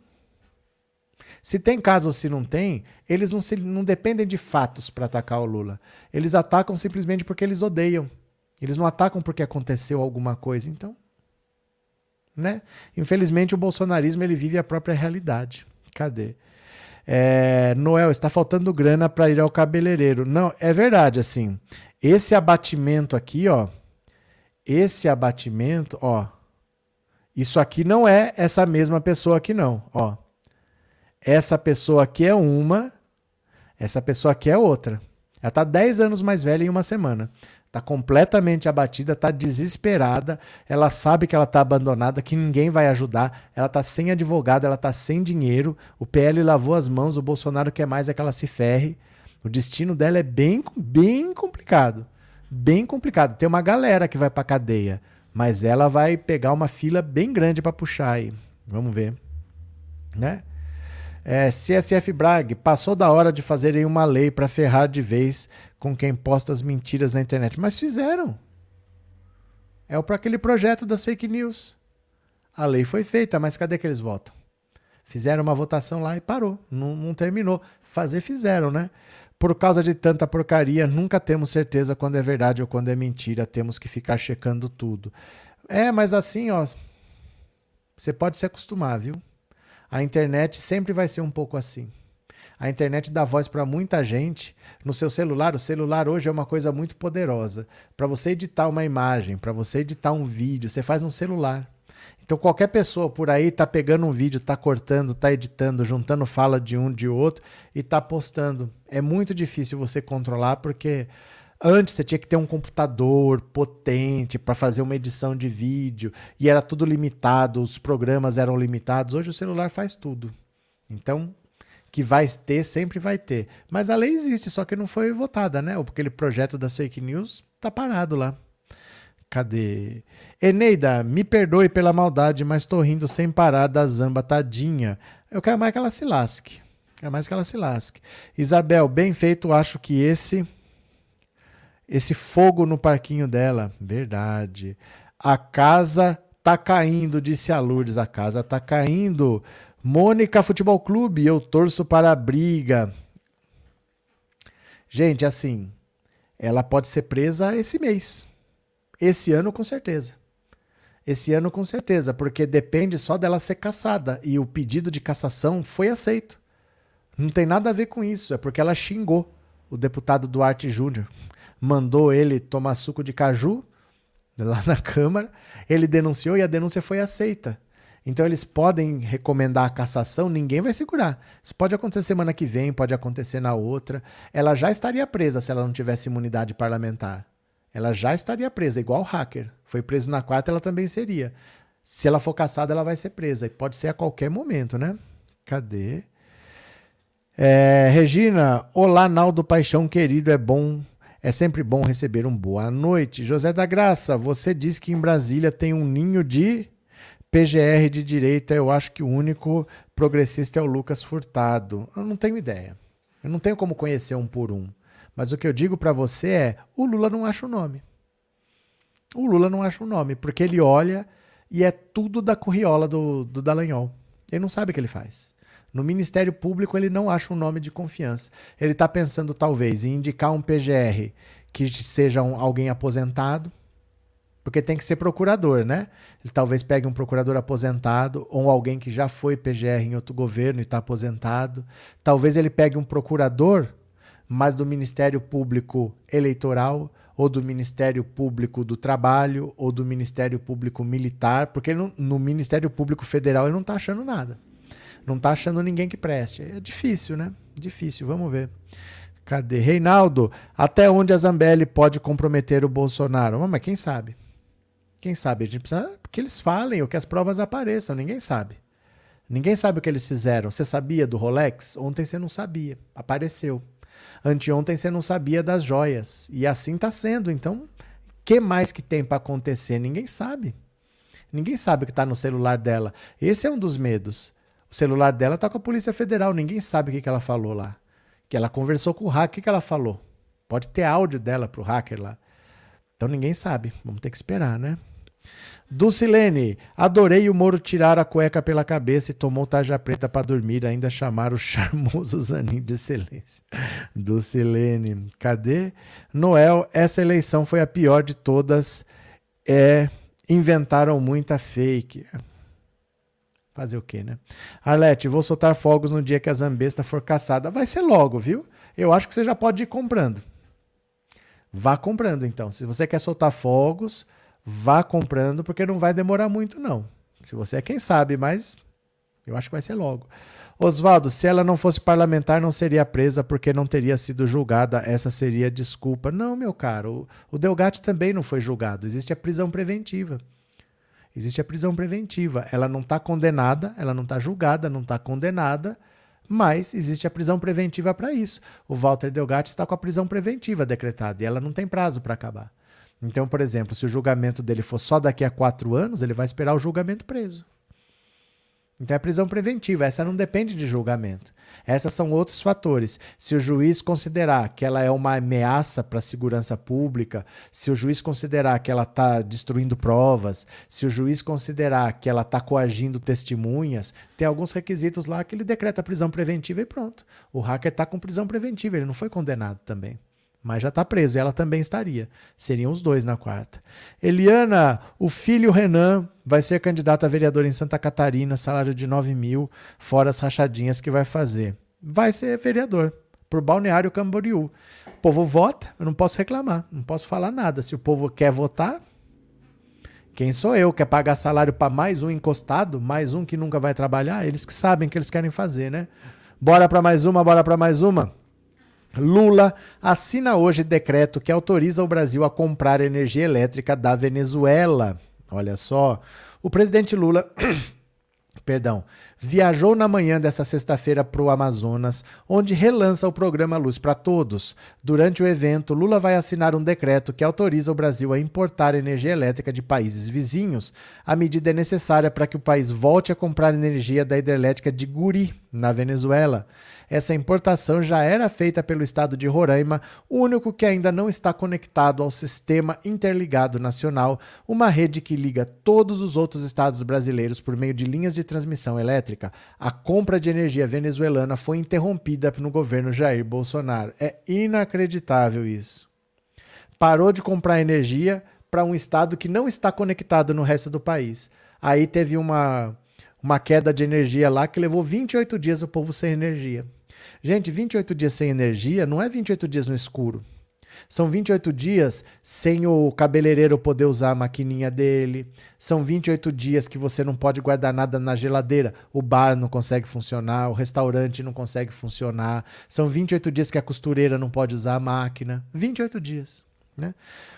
se tem caso ou se não tem, eles não, se, não dependem de fatos para atacar o Lula. Eles atacam simplesmente porque eles odeiam. Eles não atacam porque aconteceu alguma coisa. Então, né? Infelizmente o bolsonarismo ele vive a própria realidade. Cadê? É, Noel, está faltando grana para ir ao cabeleireiro. Não, é verdade, assim. Esse abatimento aqui, ó. Esse abatimento, ó. Isso aqui não é essa mesma pessoa aqui, não, ó. Essa pessoa aqui é uma, essa pessoa aqui é outra. Ela tá 10 anos mais velha em uma semana. Tá completamente abatida, tá desesperada. Ela sabe que ela tá abandonada, que ninguém vai ajudar. Ela tá sem advogado, ela tá sem dinheiro. O PL lavou as mãos, o Bolsonaro quer mais é que ela se ferre. O destino dela é bem, bem complicado. Bem complicado. Tem uma galera que vai pra cadeia, mas ela vai pegar uma fila bem grande para puxar aí. Vamos ver. Né? É, CSF Brag, passou da hora de fazerem uma lei para ferrar de vez com quem posta as mentiras na internet. Mas fizeram. É para aquele projeto das fake news. A lei foi feita, mas cadê que eles votam? Fizeram uma votação lá e parou. Não, não terminou. Fazer, fizeram, né? Por causa de tanta porcaria, nunca temos certeza quando é verdade ou quando é mentira. Temos que ficar checando tudo. É, mas assim, ó. Você pode se acostumar, viu? A internet sempre vai ser um pouco assim. A internet dá voz para muita gente. No seu celular, o celular hoje é uma coisa muito poderosa. Para você editar uma imagem, para você editar um vídeo, você faz no celular. Então qualquer pessoa por aí tá pegando um vídeo, tá cortando, tá editando, juntando fala de um de outro e tá postando. É muito difícil você controlar porque antes você tinha que ter um computador potente para fazer uma edição de vídeo e era tudo limitado, os programas eram limitados. Hoje o celular faz tudo. Então que vai ter, sempre vai ter. Mas a lei existe, só que não foi votada, né? Aquele projeto das fake news tá parado lá. Cadê? Eneida, me perdoe pela maldade, mas tô rindo sem parar da zamba tadinha. Eu quero mais que ela se lasque. Quero mais que ela se lasque. Isabel, bem feito, acho que esse esse fogo no parquinho dela, verdade. A casa tá caindo, disse a Lourdes. A casa tá caindo. Mônica Futebol Clube, eu torço para a briga. Gente, assim, ela pode ser presa esse mês. Esse ano, com certeza. Esse ano, com certeza, porque depende só dela ser caçada. E o pedido de cassação foi aceito. Não tem nada a ver com isso, é porque ela xingou o deputado Duarte Júnior. Mandou ele tomar suco de caju lá na Câmara. Ele denunciou e a denúncia foi aceita. Então eles podem recomendar a cassação, ninguém vai segurar. Isso pode acontecer semana que vem, pode acontecer na outra. Ela já estaria presa se ela não tivesse imunidade parlamentar. Ela já estaria presa, igual o hacker. Foi preso na quarta, ela também seria. Se ela for caçada, ela vai ser presa. E pode ser a qualquer momento, né? Cadê? É, Regina, olá, Naldo Paixão querido, é bom. É sempre bom receber um boa noite. José da Graça, você disse que em Brasília tem um ninho de PGR de direita, eu acho que o único progressista é o Lucas Furtado. Eu não tenho ideia. Eu não tenho como conhecer um por um. Mas o que eu digo para você é: o Lula não acha o nome. O Lula não acha o nome, porque ele olha e é tudo da curriola do, do Dallagnol. Ele não sabe o que ele faz. No Ministério Público, ele não acha um nome de confiança. Ele está pensando, talvez, em indicar um PGR que seja um, alguém aposentado, porque tem que ser procurador, né? Ele talvez pegue um procurador aposentado ou alguém que já foi PGR em outro governo e está aposentado. Talvez ele pegue um procurador, mas do Ministério Público Eleitoral ou do Ministério Público do Trabalho ou do Ministério Público Militar, porque não, no Ministério Público Federal ele não está achando nada. Não está achando ninguém que preste. É difícil, né? Difícil, vamos ver. Cadê? Reinaldo, até onde a Zambelli pode comprometer o Bolsonaro? Mas quem sabe? Quem sabe? A gente precisa que eles falem ou que as provas apareçam. Ninguém sabe. Ninguém sabe o que eles fizeram. Você sabia do Rolex? Ontem você não sabia. Apareceu. Anteontem você não sabia das joias. E assim está sendo. Então, que mais que tem para acontecer? Ninguém sabe. Ninguém sabe o que está no celular dela. Esse é um dos medos. O celular dela está com a Polícia Federal. Ninguém sabe o que, que ela falou lá. Que ela conversou com o hacker. O que, que ela falou? Pode ter áudio dela pro hacker lá. Então ninguém sabe. Vamos ter que esperar, né? Dulcilene, adorei o Moro tirar a cueca pela cabeça e tomou tarja preta para dormir, ainda chamar o charmoso Zanin de excelência. Dulcilene, cadê? Noel, essa eleição foi a pior de todas. É, inventaram muita fake. Fazer o quê, né? Arlete, vou soltar fogos no dia que a Zambesta for caçada. Vai ser logo, viu? Eu acho que você já pode ir comprando. Vá comprando, então. Se você quer soltar fogos, vá comprando, porque não vai demorar muito, não. Se você é quem sabe, mas eu acho que vai ser logo. Oswaldo, se ela não fosse parlamentar, não seria presa porque não teria sido julgada. Essa seria desculpa. Não, meu caro. O, Delgatti também não foi julgado. Existe a prisão preventiva. Existe a prisão preventiva. Ela não está condenada, ela não está julgada, não está condenada, mas existe a prisão preventiva para isso. O Walter Delgatti está com a prisão preventiva decretada e ela não tem prazo para acabar. Então, por exemplo, se o julgamento dele for só daqui a quatro anos, ele vai esperar o julgamento preso. Então é prisão preventiva, essa não depende de julgamento. Essas são outros fatores. Se o juiz considerar que ela é uma ameaça para a segurança pública, se o juiz considerar que ela está destruindo provas, se o juiz considerar que ela está coagindo testemunhas, tem alguns requisitos lá que ele decreta prisão preventiva e pronto. O hacker está com prisão preventiva, ele não foi condenado também mas já está preso. Ela também estaria. Seriam os dois na quarta. Eliana, o filho Renan vai ser candidato a vereador em Santa Catarina, salário de 9 mil, fora as rachadinhas que vai fazer. Vai ser vereador, por Balneário Camboriú. O povo vota, eu não posso reclamar, não posso falar nada. Se o povo quer votar, quem sou eu? Quer pagar salário para mais um encostado, mais um que nunca vai trabalhar? Eles que sabem o que eles querem fazer, né? Bora para mais uma, bora para mais uma. Lula assina hoje decreto que autoriza o Brasil a comprar energia elétrica da Venezuela. Olha só, o presidente Lula perdão, viajou na manhã dessa sexta-feira para o Amazonas, onde relança o programa Luz para Todos. Durante o evento, Lula vai assinar um decreto que autoriza o Brasil a importar energia elétrica de países vizinhos. A medida é necessária para que o país volte a comprar energia da hidrelétrica de Guri, na Venezuela. Essa importação já era feita pelo estado de Roraima, o único que ainda não está conectado ao Sistema Interligado Nacional, uma rede que liga todos os outros estados brasileiros por meio de linhas de transmissão elétrica. A compra de energia venezuelana foi interrompida no governo Jair Bolsonaro. É inacreditável isso. Parou de comprar energia para um estado que não está conectado no resto do país. Aí teve uma, uma queda de energia lá que levou 28 dias o povo sem energia. Gente, 28 dias sem energia não é 28 dias no escuro. São 28 dias sem o cabeleireiro poder usar a maquininha dele. São 28 dias que você não pode guardar nada na geladeira. O bar não consegue funcionar, o restaurante não consegue funcionar. São 28 dias que a costureira não pode usar a máquina. 28 dias. Né?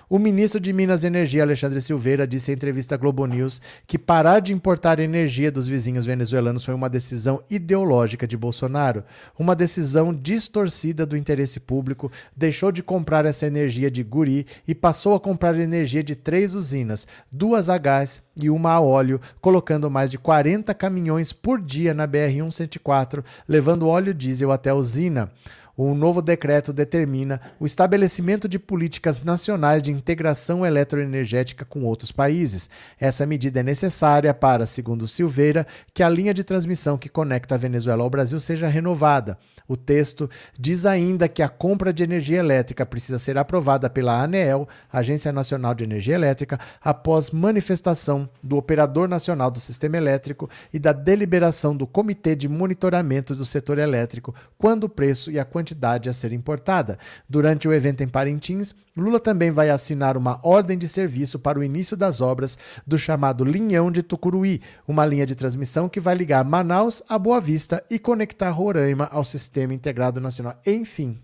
O ministro de Minas e Energia, Alexandre Silveira, disse em entrevista à Globo News que parar de importar energia dos vizinhos venezuelanos foi uma decisão ideológica de Bolsonaro, uma decisão distorcida do interesse público, deixou de comprar essa energia de Guri e passou a comprar energia de três usinas, duas a gás e uma a óleo, colocando mais de 40 caminhões por dia na BR-104, levando óleo diesel até a usina. O novo decreto determina o estabelecimento de políticas nacionais de integração eletroenergética com outros países. Essa medida é necessária para, segundo Silveira, que a linha de transmissão que conecta a Venezuela ao Brasil seja renovada. O texto diz ainda que a compra de energia elétrica precisa ser aprovada pela ANEEL, Agência Nacional de Energia Elétrica, após manifestação do Operador Nacional do Sistema Elétrico e da deliberação do Comitê de Monitoramento do Setor Elétrico, quando o preço e a quantidade a ser importada. Durante o evento em Parintins, Lula também vai assinar uma ordem de serviço para o início das obras do chamado Linhão de Tucuruí, uma linha de transmissão que vai ligar Manaus a Boa Vista e conectar Roraima ao Sistema Integrado Nacional. Enfim,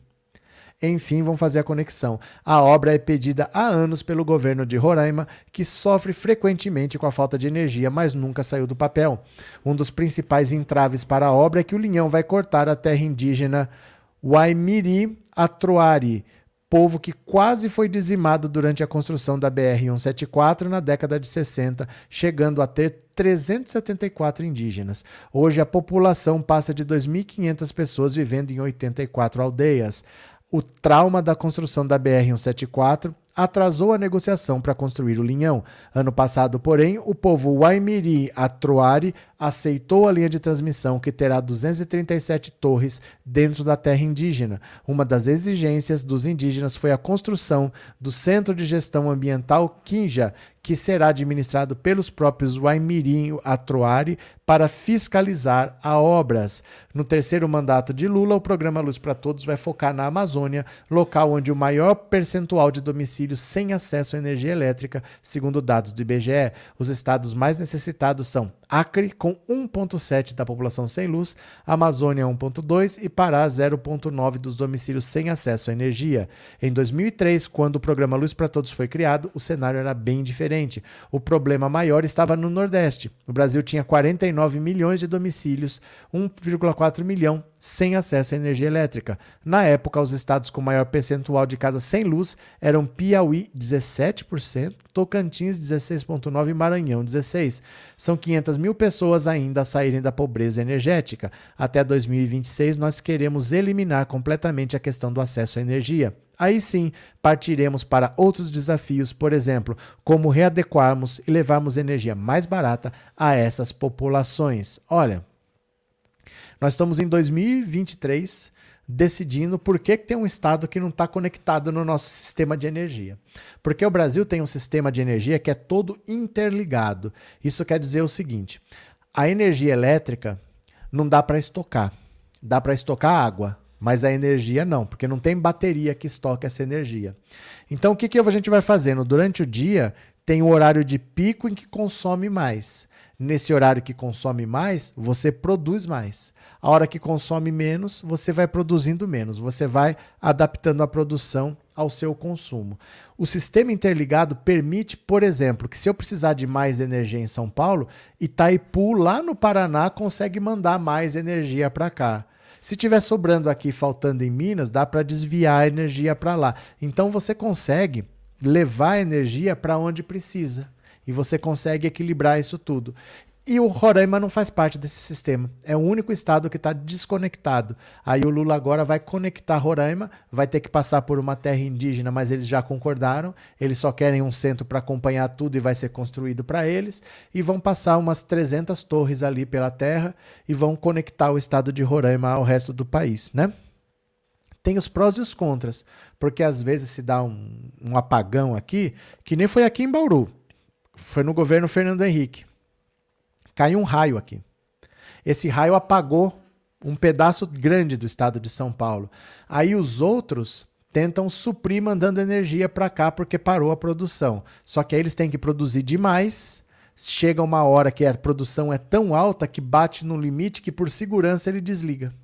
enfim vão fazer a conexão. A obra é pedida há anos pelo governo de Roraima, que sofre frequentemente com a falta de energia, mas nunca saiu do papel. Um dos principais entraves para a obra é que o linhão vai cortar a terra indígena Waimiri Atroari, povo que quase foi dizimado durante a construção da BR-174 na década de 60, chegando a ter 374 indígenas. Hoje a população passa de 2.500 pessoas vivendo em 84 aldeias. o trauma da construção da BR-174 atrasou a negociação para construir o linhão. Ano passado, porém, o povo Waimiri Atroari aceitou a linha de transmissão que terá 237 torres dentro da terra indígena. Uma das exigências dos indígenas foi a construção do Centro de Gestão Ambiental Kinja, que será administrado pelos próprios Waimirim Atroari para fiscalizar a obras. No terceiro mandato de Lula, o programa Luz para Todos vai focar na Amazônia, local onde o maior percentual de domicílios sem acesso à energia elétrica, segundo dados do IBGE. Os estados mais necessitados são Acre, com 1,7% da população sem luz, Amazônia 1,2% e Pará 0,9% dos domicílios sem acesso à energia. Em 2003, quando o programa Luz para Todos foi criado, o cenário era bem diferente. O problema maior estava no Nordeste. O Brasil tinha 49 milhões de domicílios, 1,4 milhão sem acesso à energia elétrica. Na época, os estados com maior percentual de casas sem luz eram Piauí, 17%, Tocantins, 16,9% e Maranhão, 16%. São 500 mil pessoas ainda a saírem da pobreza energética. Até 2026, nós queremos eliminar completamente a questão do acesso à energia. Aí sim, partiremos para outros desafios, por exemplo, como readequarmos e levarmos energia mais barata a essas populações. Olha, nós estamos em 2023 decidindo por que, que tem um estado que não está conectado no nosso sistema de energia. Porque o Brasil tem um sistema de energia que é todo interligado. Isso quer dizer o seguinte: a energia elétrica não dá para estocar. Dá para estocar água, mas a energia não, porque não tem bateria que estoque essa energia. Então o que, que a gente vai fazendo? Durante o dia tem o horário de pico em que consome mais. Nesse horário que consome mais, você produz mais. A hora que consome menos, você vai produzindo menos. Você vai adaptando a produção ao seu consumo. O sistema interligado permite, por exemplo, que se eu precisar de mais energia em São Paulo, Itaipu, lá no Paraná, consegue mandar mais energia para cá. Se tiver sobrando aqui, faltando em Minas, dá para desviar a energia para lá. Então você consegue levar a energia para onde precisa. E você consegue equilibrar isso tudo. E o Roraima não faz parte desse sistema. É o único estado que está desconectado. Aí o Lula agora vai conectar Roraima, vai ter que passar por uma terra indígena, mas eles já concordaram. Eles só querem um centro para acompanhar tudo e vai ser construído para eles. E vão passar umas 300 torres ali pela terra e vão conectar o estado de Roraima ao resto do país, né? Tem os prós e os contras, porque às vezes se dá um, um apagão aqui, que nem foi aqui em Bauru. Foi no governo Fernando Henrique caiu um raio aqui. Esse raio apagou um pedaço grande do estado de São Paulo. Aí os outros tentam suprir mandando energia para cá porque parou a produção. Só que aí eles têm que produzir demais. Chega uma hora que a produção é tão alta que bate no limite que por segurança ele desliga.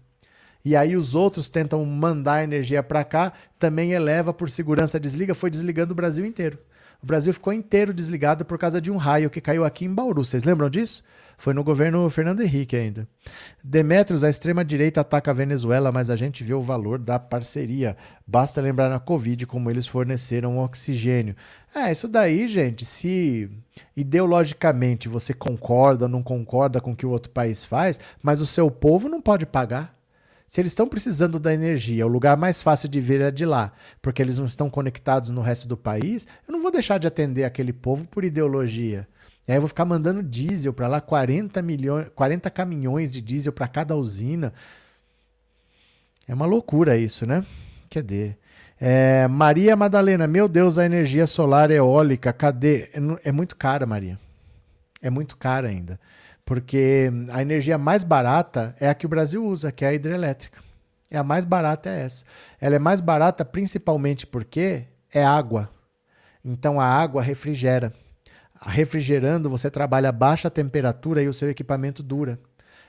E aí os outros tentam mandar energia para cá, também eleva por segurança, desliga, foi desligando o Brasil inteiro. O Brasil ficou inteiro desligado por causa de um raio que caiu aqui em Bauru. Vocês lembram disso? Foi no governo Fernando Henrique ainda. Demetrios, a extrema-direita ataca a Venezuela, mas a gente vê o valor da parceria. Basta lembrar na Covid como eles forneceram oxigênio. É, isso daí, gente, se ideologicamente você concorda ou não concorda com o que o outro país faz, mas o seu povo não pode pagar. Se eles estão precisando da energia, o lugar mais fácil de vir é de lá, porque eles não estão conectados no resto do país, eu não vou deixar de atender aquele povo por ideologia. E aí eu vou ficar mandando diesel para lá, 40 milhões, 40 caminhões de diesel para cada usina. É uma loucura isso, né? Cadê? É, Maria Madalena, meu Deus, a energia solar eólica, cadê? É, é muito cara, Maria. É muito cara ainda. Porque a energia mais barata é a que o Brasil usa, que é a hidrelétrica. É a mais barata é essa. Ela é mais barata principalmente porque é água. Então a água refrigera refrigerando, você trabalha a baixa temperatura e o seu equipamento dura.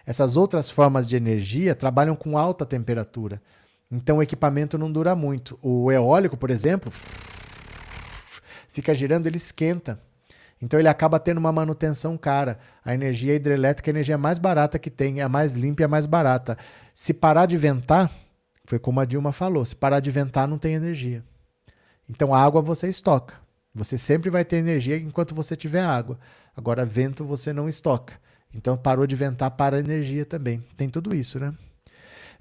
Essas outras formas de energia trabalham com alta temperatura. Então o equipamento não dura muito. O eólico, por exemplo, fica girando, ele esquenta. Então ele acaba tendo uma manutenção cara. A energia hidrelétrica é a energia mais barata que tem, é a mais limpa e a mais barata. Se parar de ventar, foi como a Dilma falou, se parar de ventar não tem energia. Então a água você estoca. Você sempre vai ter energia enquanto você tiver água. Agora, vento você não estoca. Então, parou de ventar para energia também. Tem tudo isso, né?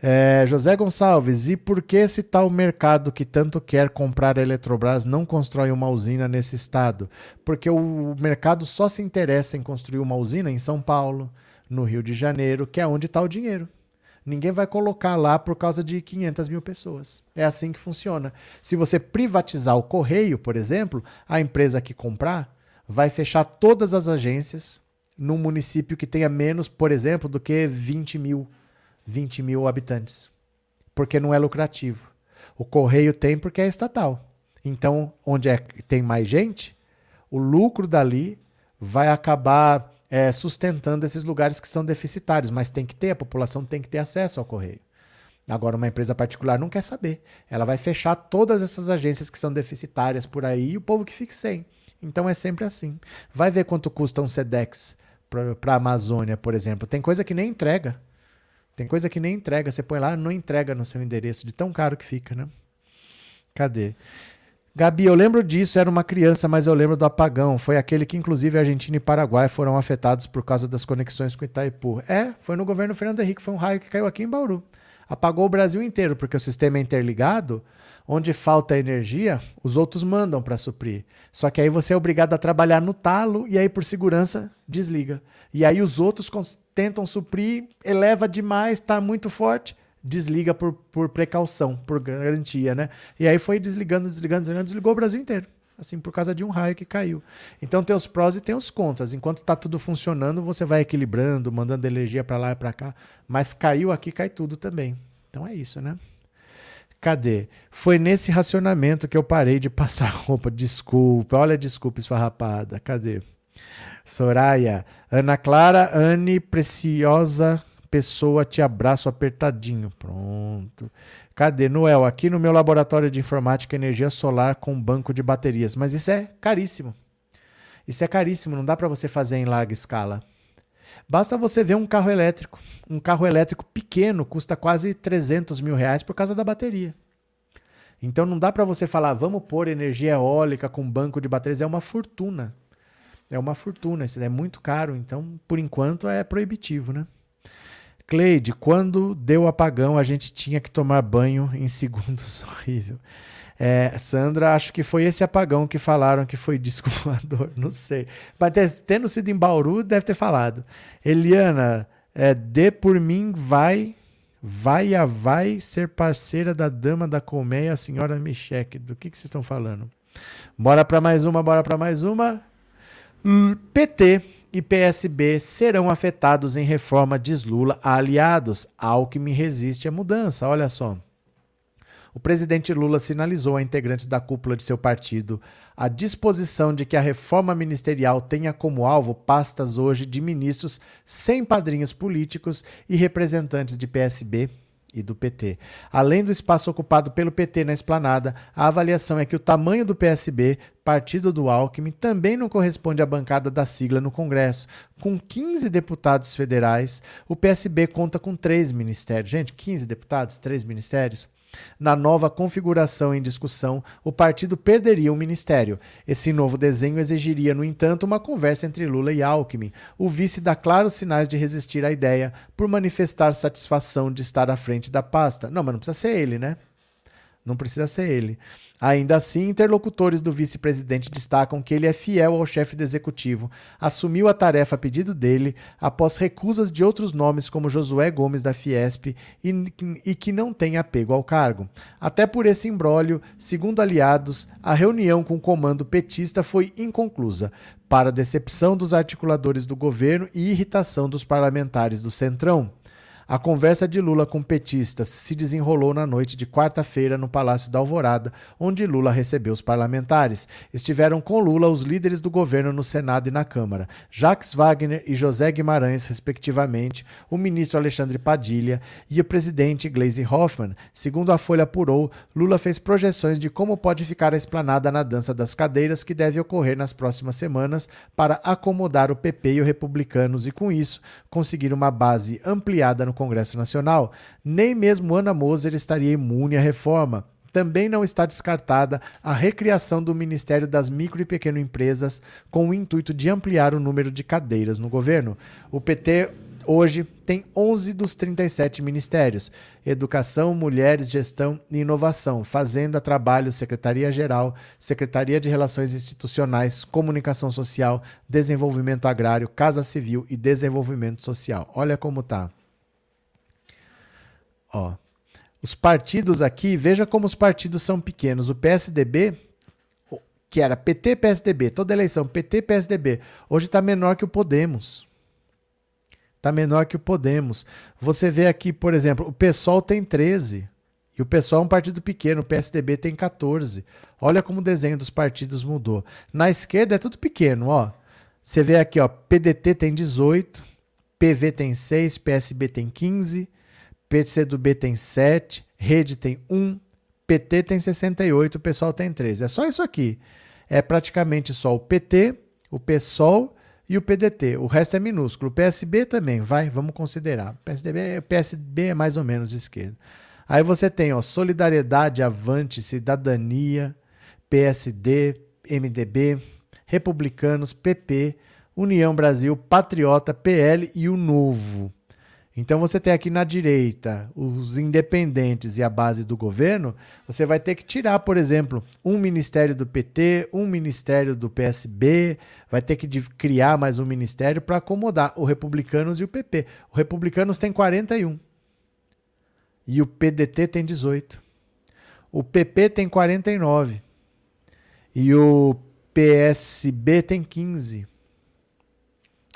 É, José Gonçalves, e por que esse tal mercado que tanto quer comprar a Eletrobras não constrói uma usina nesse estado? Porque o mercado só se interessa em construir uma usina em São Paulo, no Rio de Janeiro, que é onde está o dinheiro. Ninguém vai colocar lá por causa de 500 mil pessoas. É assim que funciona. Se você privatizar o correio, por exemplo, a empresa que comprar vai fechar todas as agências num município que tenha menos, por exemplo, do que 20 mil 20 mil habitantes, porque não é lucrativo. O correio tem porque é estatal. Então, onde é, tem mais gente, o lucro dali vai acabar é, sustentando esses lugares que são deficitários, mas tem que ter, a população tem que ter acesso ao correio. Agora, uma empresa particular não quer saber. Ela vai fechar todas essas agências que são deficitárias por aí e o povo que fique sem. Então é sempre assim. Vai ver quanto custa um SEDEX para a Amazônia, por exemplo. Tem coisa que nem entrega. Tem coisa que nem entrega. Você põe lá, não entrega no seu endereço, de tão caro que fica, né? Cadê? Gabi, eu lembro disso, era uma criança, mas eu lembro do apagão. Foi aquele que, inclusive, Argentina e Paraguai foram afetados por causa das conexões com Itaipu. É, foi no governo Fernando Henrique, foi um raio que caiu aqui em Bauru. Apagou o Brasil inteiro, porque o sistema é interligado, onde falta energia, os outros mandam para suprir. Só que aí você é obrigado a trabalhar no talo e aí, por segurança, desliga. E aí os outros tentam suprir, eleva demais, está muito forte, desliga por, por precaução, por garantia, né? E aí foi desligando, desligando, desligando, desligou o Brasil inteiro. Assim, por causa de um raio que caiu. Então tem os prós e tem os contras. Enquanto está tudo funcionando, você vai equilibrando, mandando energia para lá e para cá. Mas caiu aqui, cai tudo também. Então é isso, né? Cadê? Foi nesse racionamento que eu parei de passar roupa. Desculpa, olha, desculpa, esfarrapada. Cadê? Soraya, Ana Clara, Anne, preciosa pessoa, te abraço apertadinho. Pronto. Cadê? Noel, aqui no meu laboratório de informática, energia solar com banco de baterias. Mas isso é caríssimo. Isso é caríssimo, não dá para você fazer em larga escala. Basta você ver um carro elétrico. Um carro elétrico pequeno custa quase 300 mil reais por causa da bateria. Então não dá para você falar, vamos pôr energia eólica com banco de baterias. É uma fortuna. É uma fortuna, isso é muito caro, então por enquanto é proibitivo, né? Cleide, quando deu apagão, a gente tinha que tomar banho em segundos. Horrível. É, Sandra, acho que foi esse apagão que falaram que foi disco voador. Não sei. Mas tendo sido em Bauru, deve ter falado. Eliana, é, dê por mim, vai. Vai a vai ser parceira da dama da colmeia, a senhora Micheque. Do que, que vocês estão falando? Bora para mais uma, bora para mais uma. PT e PSB serão afetados em reforma diz Lula a aliados. Alckmin resiste à mudança. Olha só. O presidente Lula sinalizou a integrantes da cúpula de seu partido a disposição de que a reforma ministerial tenha como alvo pastas hoje de ministros sem padrinhos políticos e representantes de PSB, e do PT. Além do espaço ocupado pelo PT na esplanada, a avaliação é que o tamanho do PSB, partido do Alckmin, também não corresponde à bancada da sigla no Congresso. Com 15 deputados federais, o PSB conta com três ministérios. Gente, 15 deputados, três ministérios? Na nova configuração em discussão, o partido perderia o ministério. Esse novo desenho exigiria, no entanto, uma conversa entre Lula e Alckmin. O vice dá claros sinais de resistir à ideia por manifestar satisfação de estar à frente da pasta. Não, mas não precisa ser ele, né? Não precisa ser ele. Ainda assim, interlocutores do vice-presidente destacam que ele é fiel ao chefe do executivo, assumiu a tarefa a pedido dele após recusas de outros nomes como Josué Gomes da Fiesp e, e que não tem apego ao cargo. Até por esse imbróglio, segundo aliados, a reunião com o comando petista foi inconclusa, para decepção dos articuladores do governo e irritação dos parlamentares do Centrão. A conversa de Lula com petistas se desenrolou na noite de quarta-feira no Palácio da Alvorada, onde Lula recebeu os parlamentares. Estiveram com Lula os líderes do governo no Senado e na Câmara, Jacques Wagner e José Guimarães, respectivamente, o ministro Alexandre Padilha e o presidente Gleisi Hoffmann. Segundo a Folha apurou, Lula fez projeções de como pode ficar a esplanada na dança das cadeiras que deve ocorrer nas próximas semanas para acomodar o PP e os republicanos e, com isso, conseguir uma base ampliada no Congresso Nacional, nem mesmo Ana Moser estaria imune à reforma. Também não está descartada a recriação do Ministério das Micro e Pequeno Empresas com o intuito de ampliar o número de cadeiras no governo. O PT Hoje tem 11 dos 37 ministérios: Educação, Mulheres, Gestão e Inovação, Fazenda, Trabalho, Secretaria-Geral, Secretaria de Relações Institucionais, Comunicação Social, Desenvolvimento Agrário, Casa Civil e Desenvolvimento Social. Olha como tá. Ó, os partidos aqui, veja como os partidos são pequenos. O PSDB, que era PT, PSDB, toda eleição, PT, PSDB, hoje está menor que o Podemos. Está menor que o Podemos. Você vê aqui, por exemplo, o PSOL tem 13. E o PSOL é um partido pequeno, o PSDB tem 14. Olha como o desenho dos partidos mudou. Na esquerda é tudo pequeno, ó. Você vê aqui, ó, PDT tem 18, PV tem 6, PSB tem 15, PCdoB tem 7, Rede tem 1, PT tem 68, o PSOL tem 13. É só isso aqui. É praticamente só o PT, o PSOL e o PDT. O resto é minúsculo. O PSB também, vai, vamos considerar. O PSDB, PSB é mais ou menos esquerda. Aí você tem ó, Solidariedade, Avante, Cidadania, PSD, MDB, Republicanos, PP, União Brasil, Patriota, PL e o Novo. Então você tem aqui na direita os independentes e a base do governo, você vai ter que tirar, por exemplo, um ministério do PT, um ministério do PSB, vai ter que criar mais um ministério para acomodar o Republicanos e o PP. O Republicanos tem 41 e o PDT tem 18. O PP tem 49 e o PSB tem 15.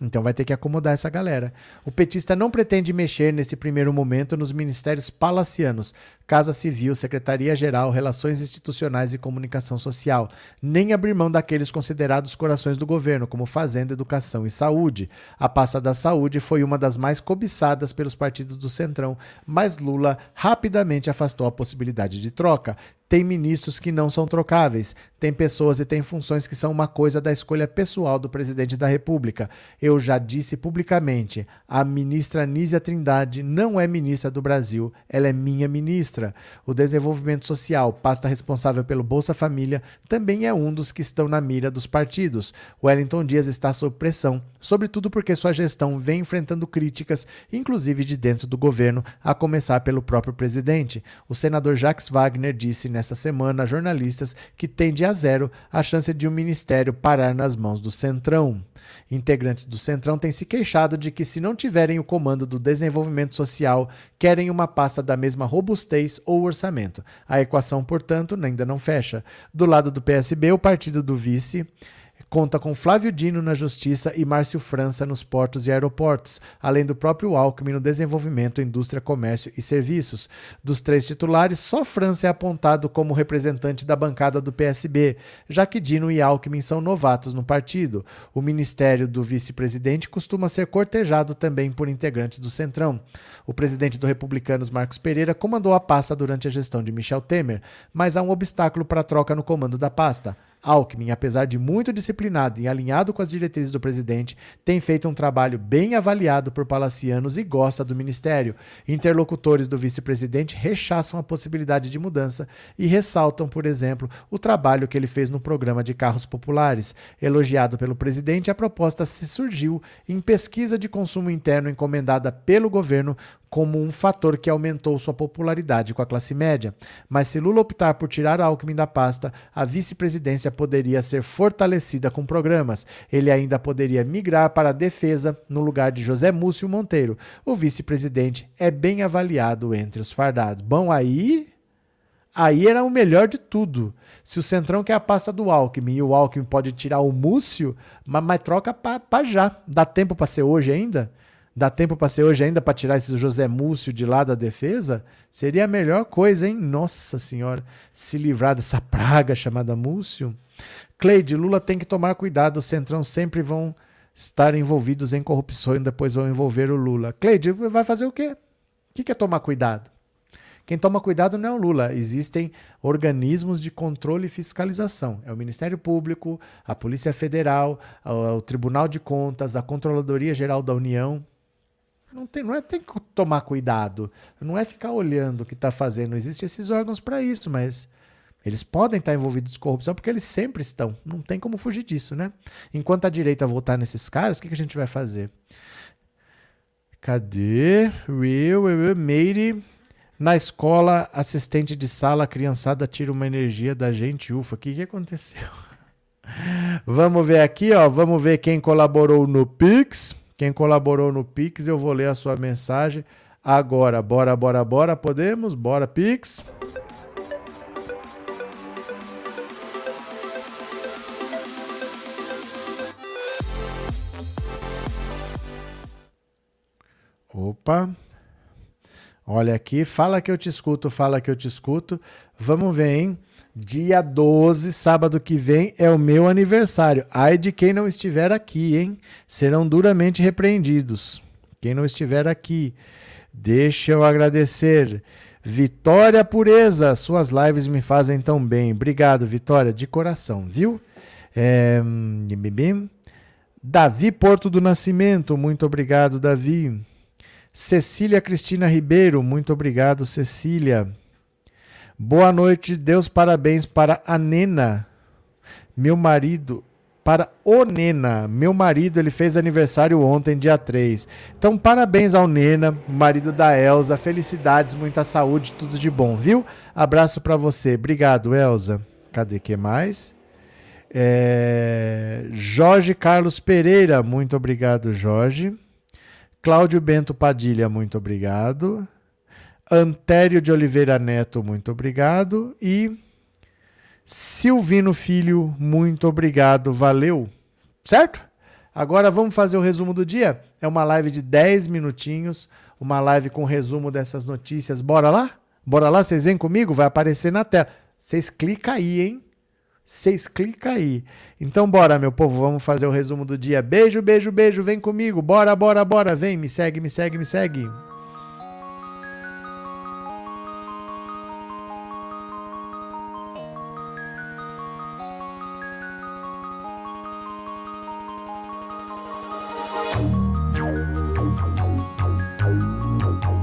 Então vai ter que acomodar essa galera. O petista não pretende mexer nesse primeiro momento nos ministérios palacianos, Casa Civil, Secretaria-Geral, Relações Institucionais e Comunicação Social, nem abrir mão daqueles considerados corações do governo, como Fazenda, Educação e Saúde. A pasta da Saúde foi uma das mais cobiçadas pelos partidos do Centrão, mas Lula rapidamente afastou a possibilidade de troca. Tem ministros que não são trocáveis, tem pessoas e tem funções que são uma coisa da escolha pessoal do presidente da República. Eu já disse publicamente: a ministra Nízia Trindade não é ministra do Brasil, ela é minha ministra. O desenvolvimento social, pasta responsável pelo Bolsa Família, também é um dos que estão na mira dos partidos. Wellington Dias está sob pressão, sobretudo porque sua gestão vem enfrentando críticas, inclusive de dentro do governo, a começar pelo próprio presidente. O senador Jacques Wagner disse nesta semana a jornalistas que tende a zero a chance de um ministério parar nas mãos do Centrão. Integrantes do Centrão têm se queixado de que, se não tiverem o comando do desenvolvimento social, querem uma pasta da mesma robustez ou orçamento. A equação, portanto, ainda não fecha. Do lado do PSB, o partido do vice conta com Flávio Dino na Justiça e Márcio França nos portos e aeroportos, além do próprio Alckmin no desenvolvimento, indústria, comércio e serviços. Dos três titulares, só França é apontado como representante da bancada do PSB, já que Dino e Alckmin são novatos no partido. O ministério do vice-presidente costuma ser cortejado também por integrantes do Centrão. O presidente do Republicanos, Marcos Pereira, comandou a pasta durante a gestão de Michel Temer, mas há um obstáculo para a troca no comando da pasta. Alckmin, apesar de muito disciplinado e alinhado com as diretrizes do presidente, tem feito um trabalho bem avaliado por palacianos e gosta do ministério. Interlocutores do vice-presidente rechaçam a possibilidade de mudança e ressaltam, por exemplo, o trabalho que ele fez no programa de carros populares. Elogiado pelo presidente, a proposta se surgiu em pesquisa de consumo interno encomendada pelo governo como um fator que aumentou sua popularidade com a classe média. Mas se Lula optar por tirar Alckmin da pasta, a vice-presidência poderia ser fortalecida com programas. Ele ainda poderia migrar para a defesa no lugar de José Múcio Monteiro. O vice-presidente é bem avaliado entre os fardados. Bom, aí Aí era o melhor de tudo. Se o Centrão quer a pasta do Alckmin e o Alckmin pode tirar o Múcio, mas, mas troca para já. Dá tempo para ser hoje ainda? Dá tempo para ser hoje ainda para tirar esse José Múcio de lá da defesa? Seria a melhor coisa, hein? Nossa Senhora, se livrar dessa praga chamada Múcio. Cleide, Lula tem que tomar cuidado, o Centrão sempre vão estar envolvidos em corrupção e depois vão envolver o Lula. Cleide, vai fazer o quê? O que é tomar cuidado? Quem toma cuidado não é o Lula, existem organismos de controle e fiscalização. É o Ministério Público, a Polícia Federal, o Tribunal de Contas, a Controladoria Geral da União. Não, tem, não é tem que tomar cuidado, não é ficar olhando o que está fazendo. Existem esses órgãos para isso, mas eles podem estar envolvidos com corrupção porque eles sempre estão. Não tem como fugir disso, né? Enquanto a direita votar nesses caras, o que, que a gente vai fazer? Cadê? Real, real, Meire. Na escola, assistente de sala, a criançada tira uma energia da gente. Ufa, o que, que aconteceu? Vamos ver aqui, ó. Vamos ver quem colaborou no Pix. Quem colaborou no Pix, eu vou ler a sua mensagem agora. Bora, bora, bora. Podemos? Bora, Pix. Opa. Olha aqui, fala que eu te escuto, fala que eu te escuto. Vamos ver, hein? Dia 12, sábado que vem, é o meu aniversário. Ai de quem não estiver aqui, hein? Serão duramente repreendidos. Quem não estiver aqui. Deixa eu agradecer. Vitória Pureza, suas lives me fazem tão bem. Obrigado, Vitória, de coração, viu? É... Davi Porto do Nascimento, muito obrigado, Davi. Cecília Cristina Ribeiro, muito obrigado, Cecília. Boa noite, Deus parabéns para a Nena, meu marido, para o Nena, meu marido, ele fez aniversário ontem, dia 3. Então, parabéns ao Nena, marido da Elza, felicidades, muita saúde, tudo de bom, viu? Abraço para você, obrigado, Elza. Cadê que mais? É... Jorge Carlos Pereira, muito obrigado, Jorge. Cláudio Bento Padilha, muito obrigado. Antério de Oliveira Neto, muito obrigado. E Silvino Filho, muito obrigado, valeu. Certo? Agora vamos fazer o resumo do dia. É uma live de 10 minutinhos, uma live com resumo dessas notícias. Bora lá? Bora lá, vocês vêm comigo? Vai aparecer na tela. Vocês clicam aí, hein? Vocês clicam aí. Então, bora, meu povo, vamos fazer o resumo do dia. Beijo, beijo, beijo, vem comigo. Bora, bora, bora, vem, me segue, me segue, me segue.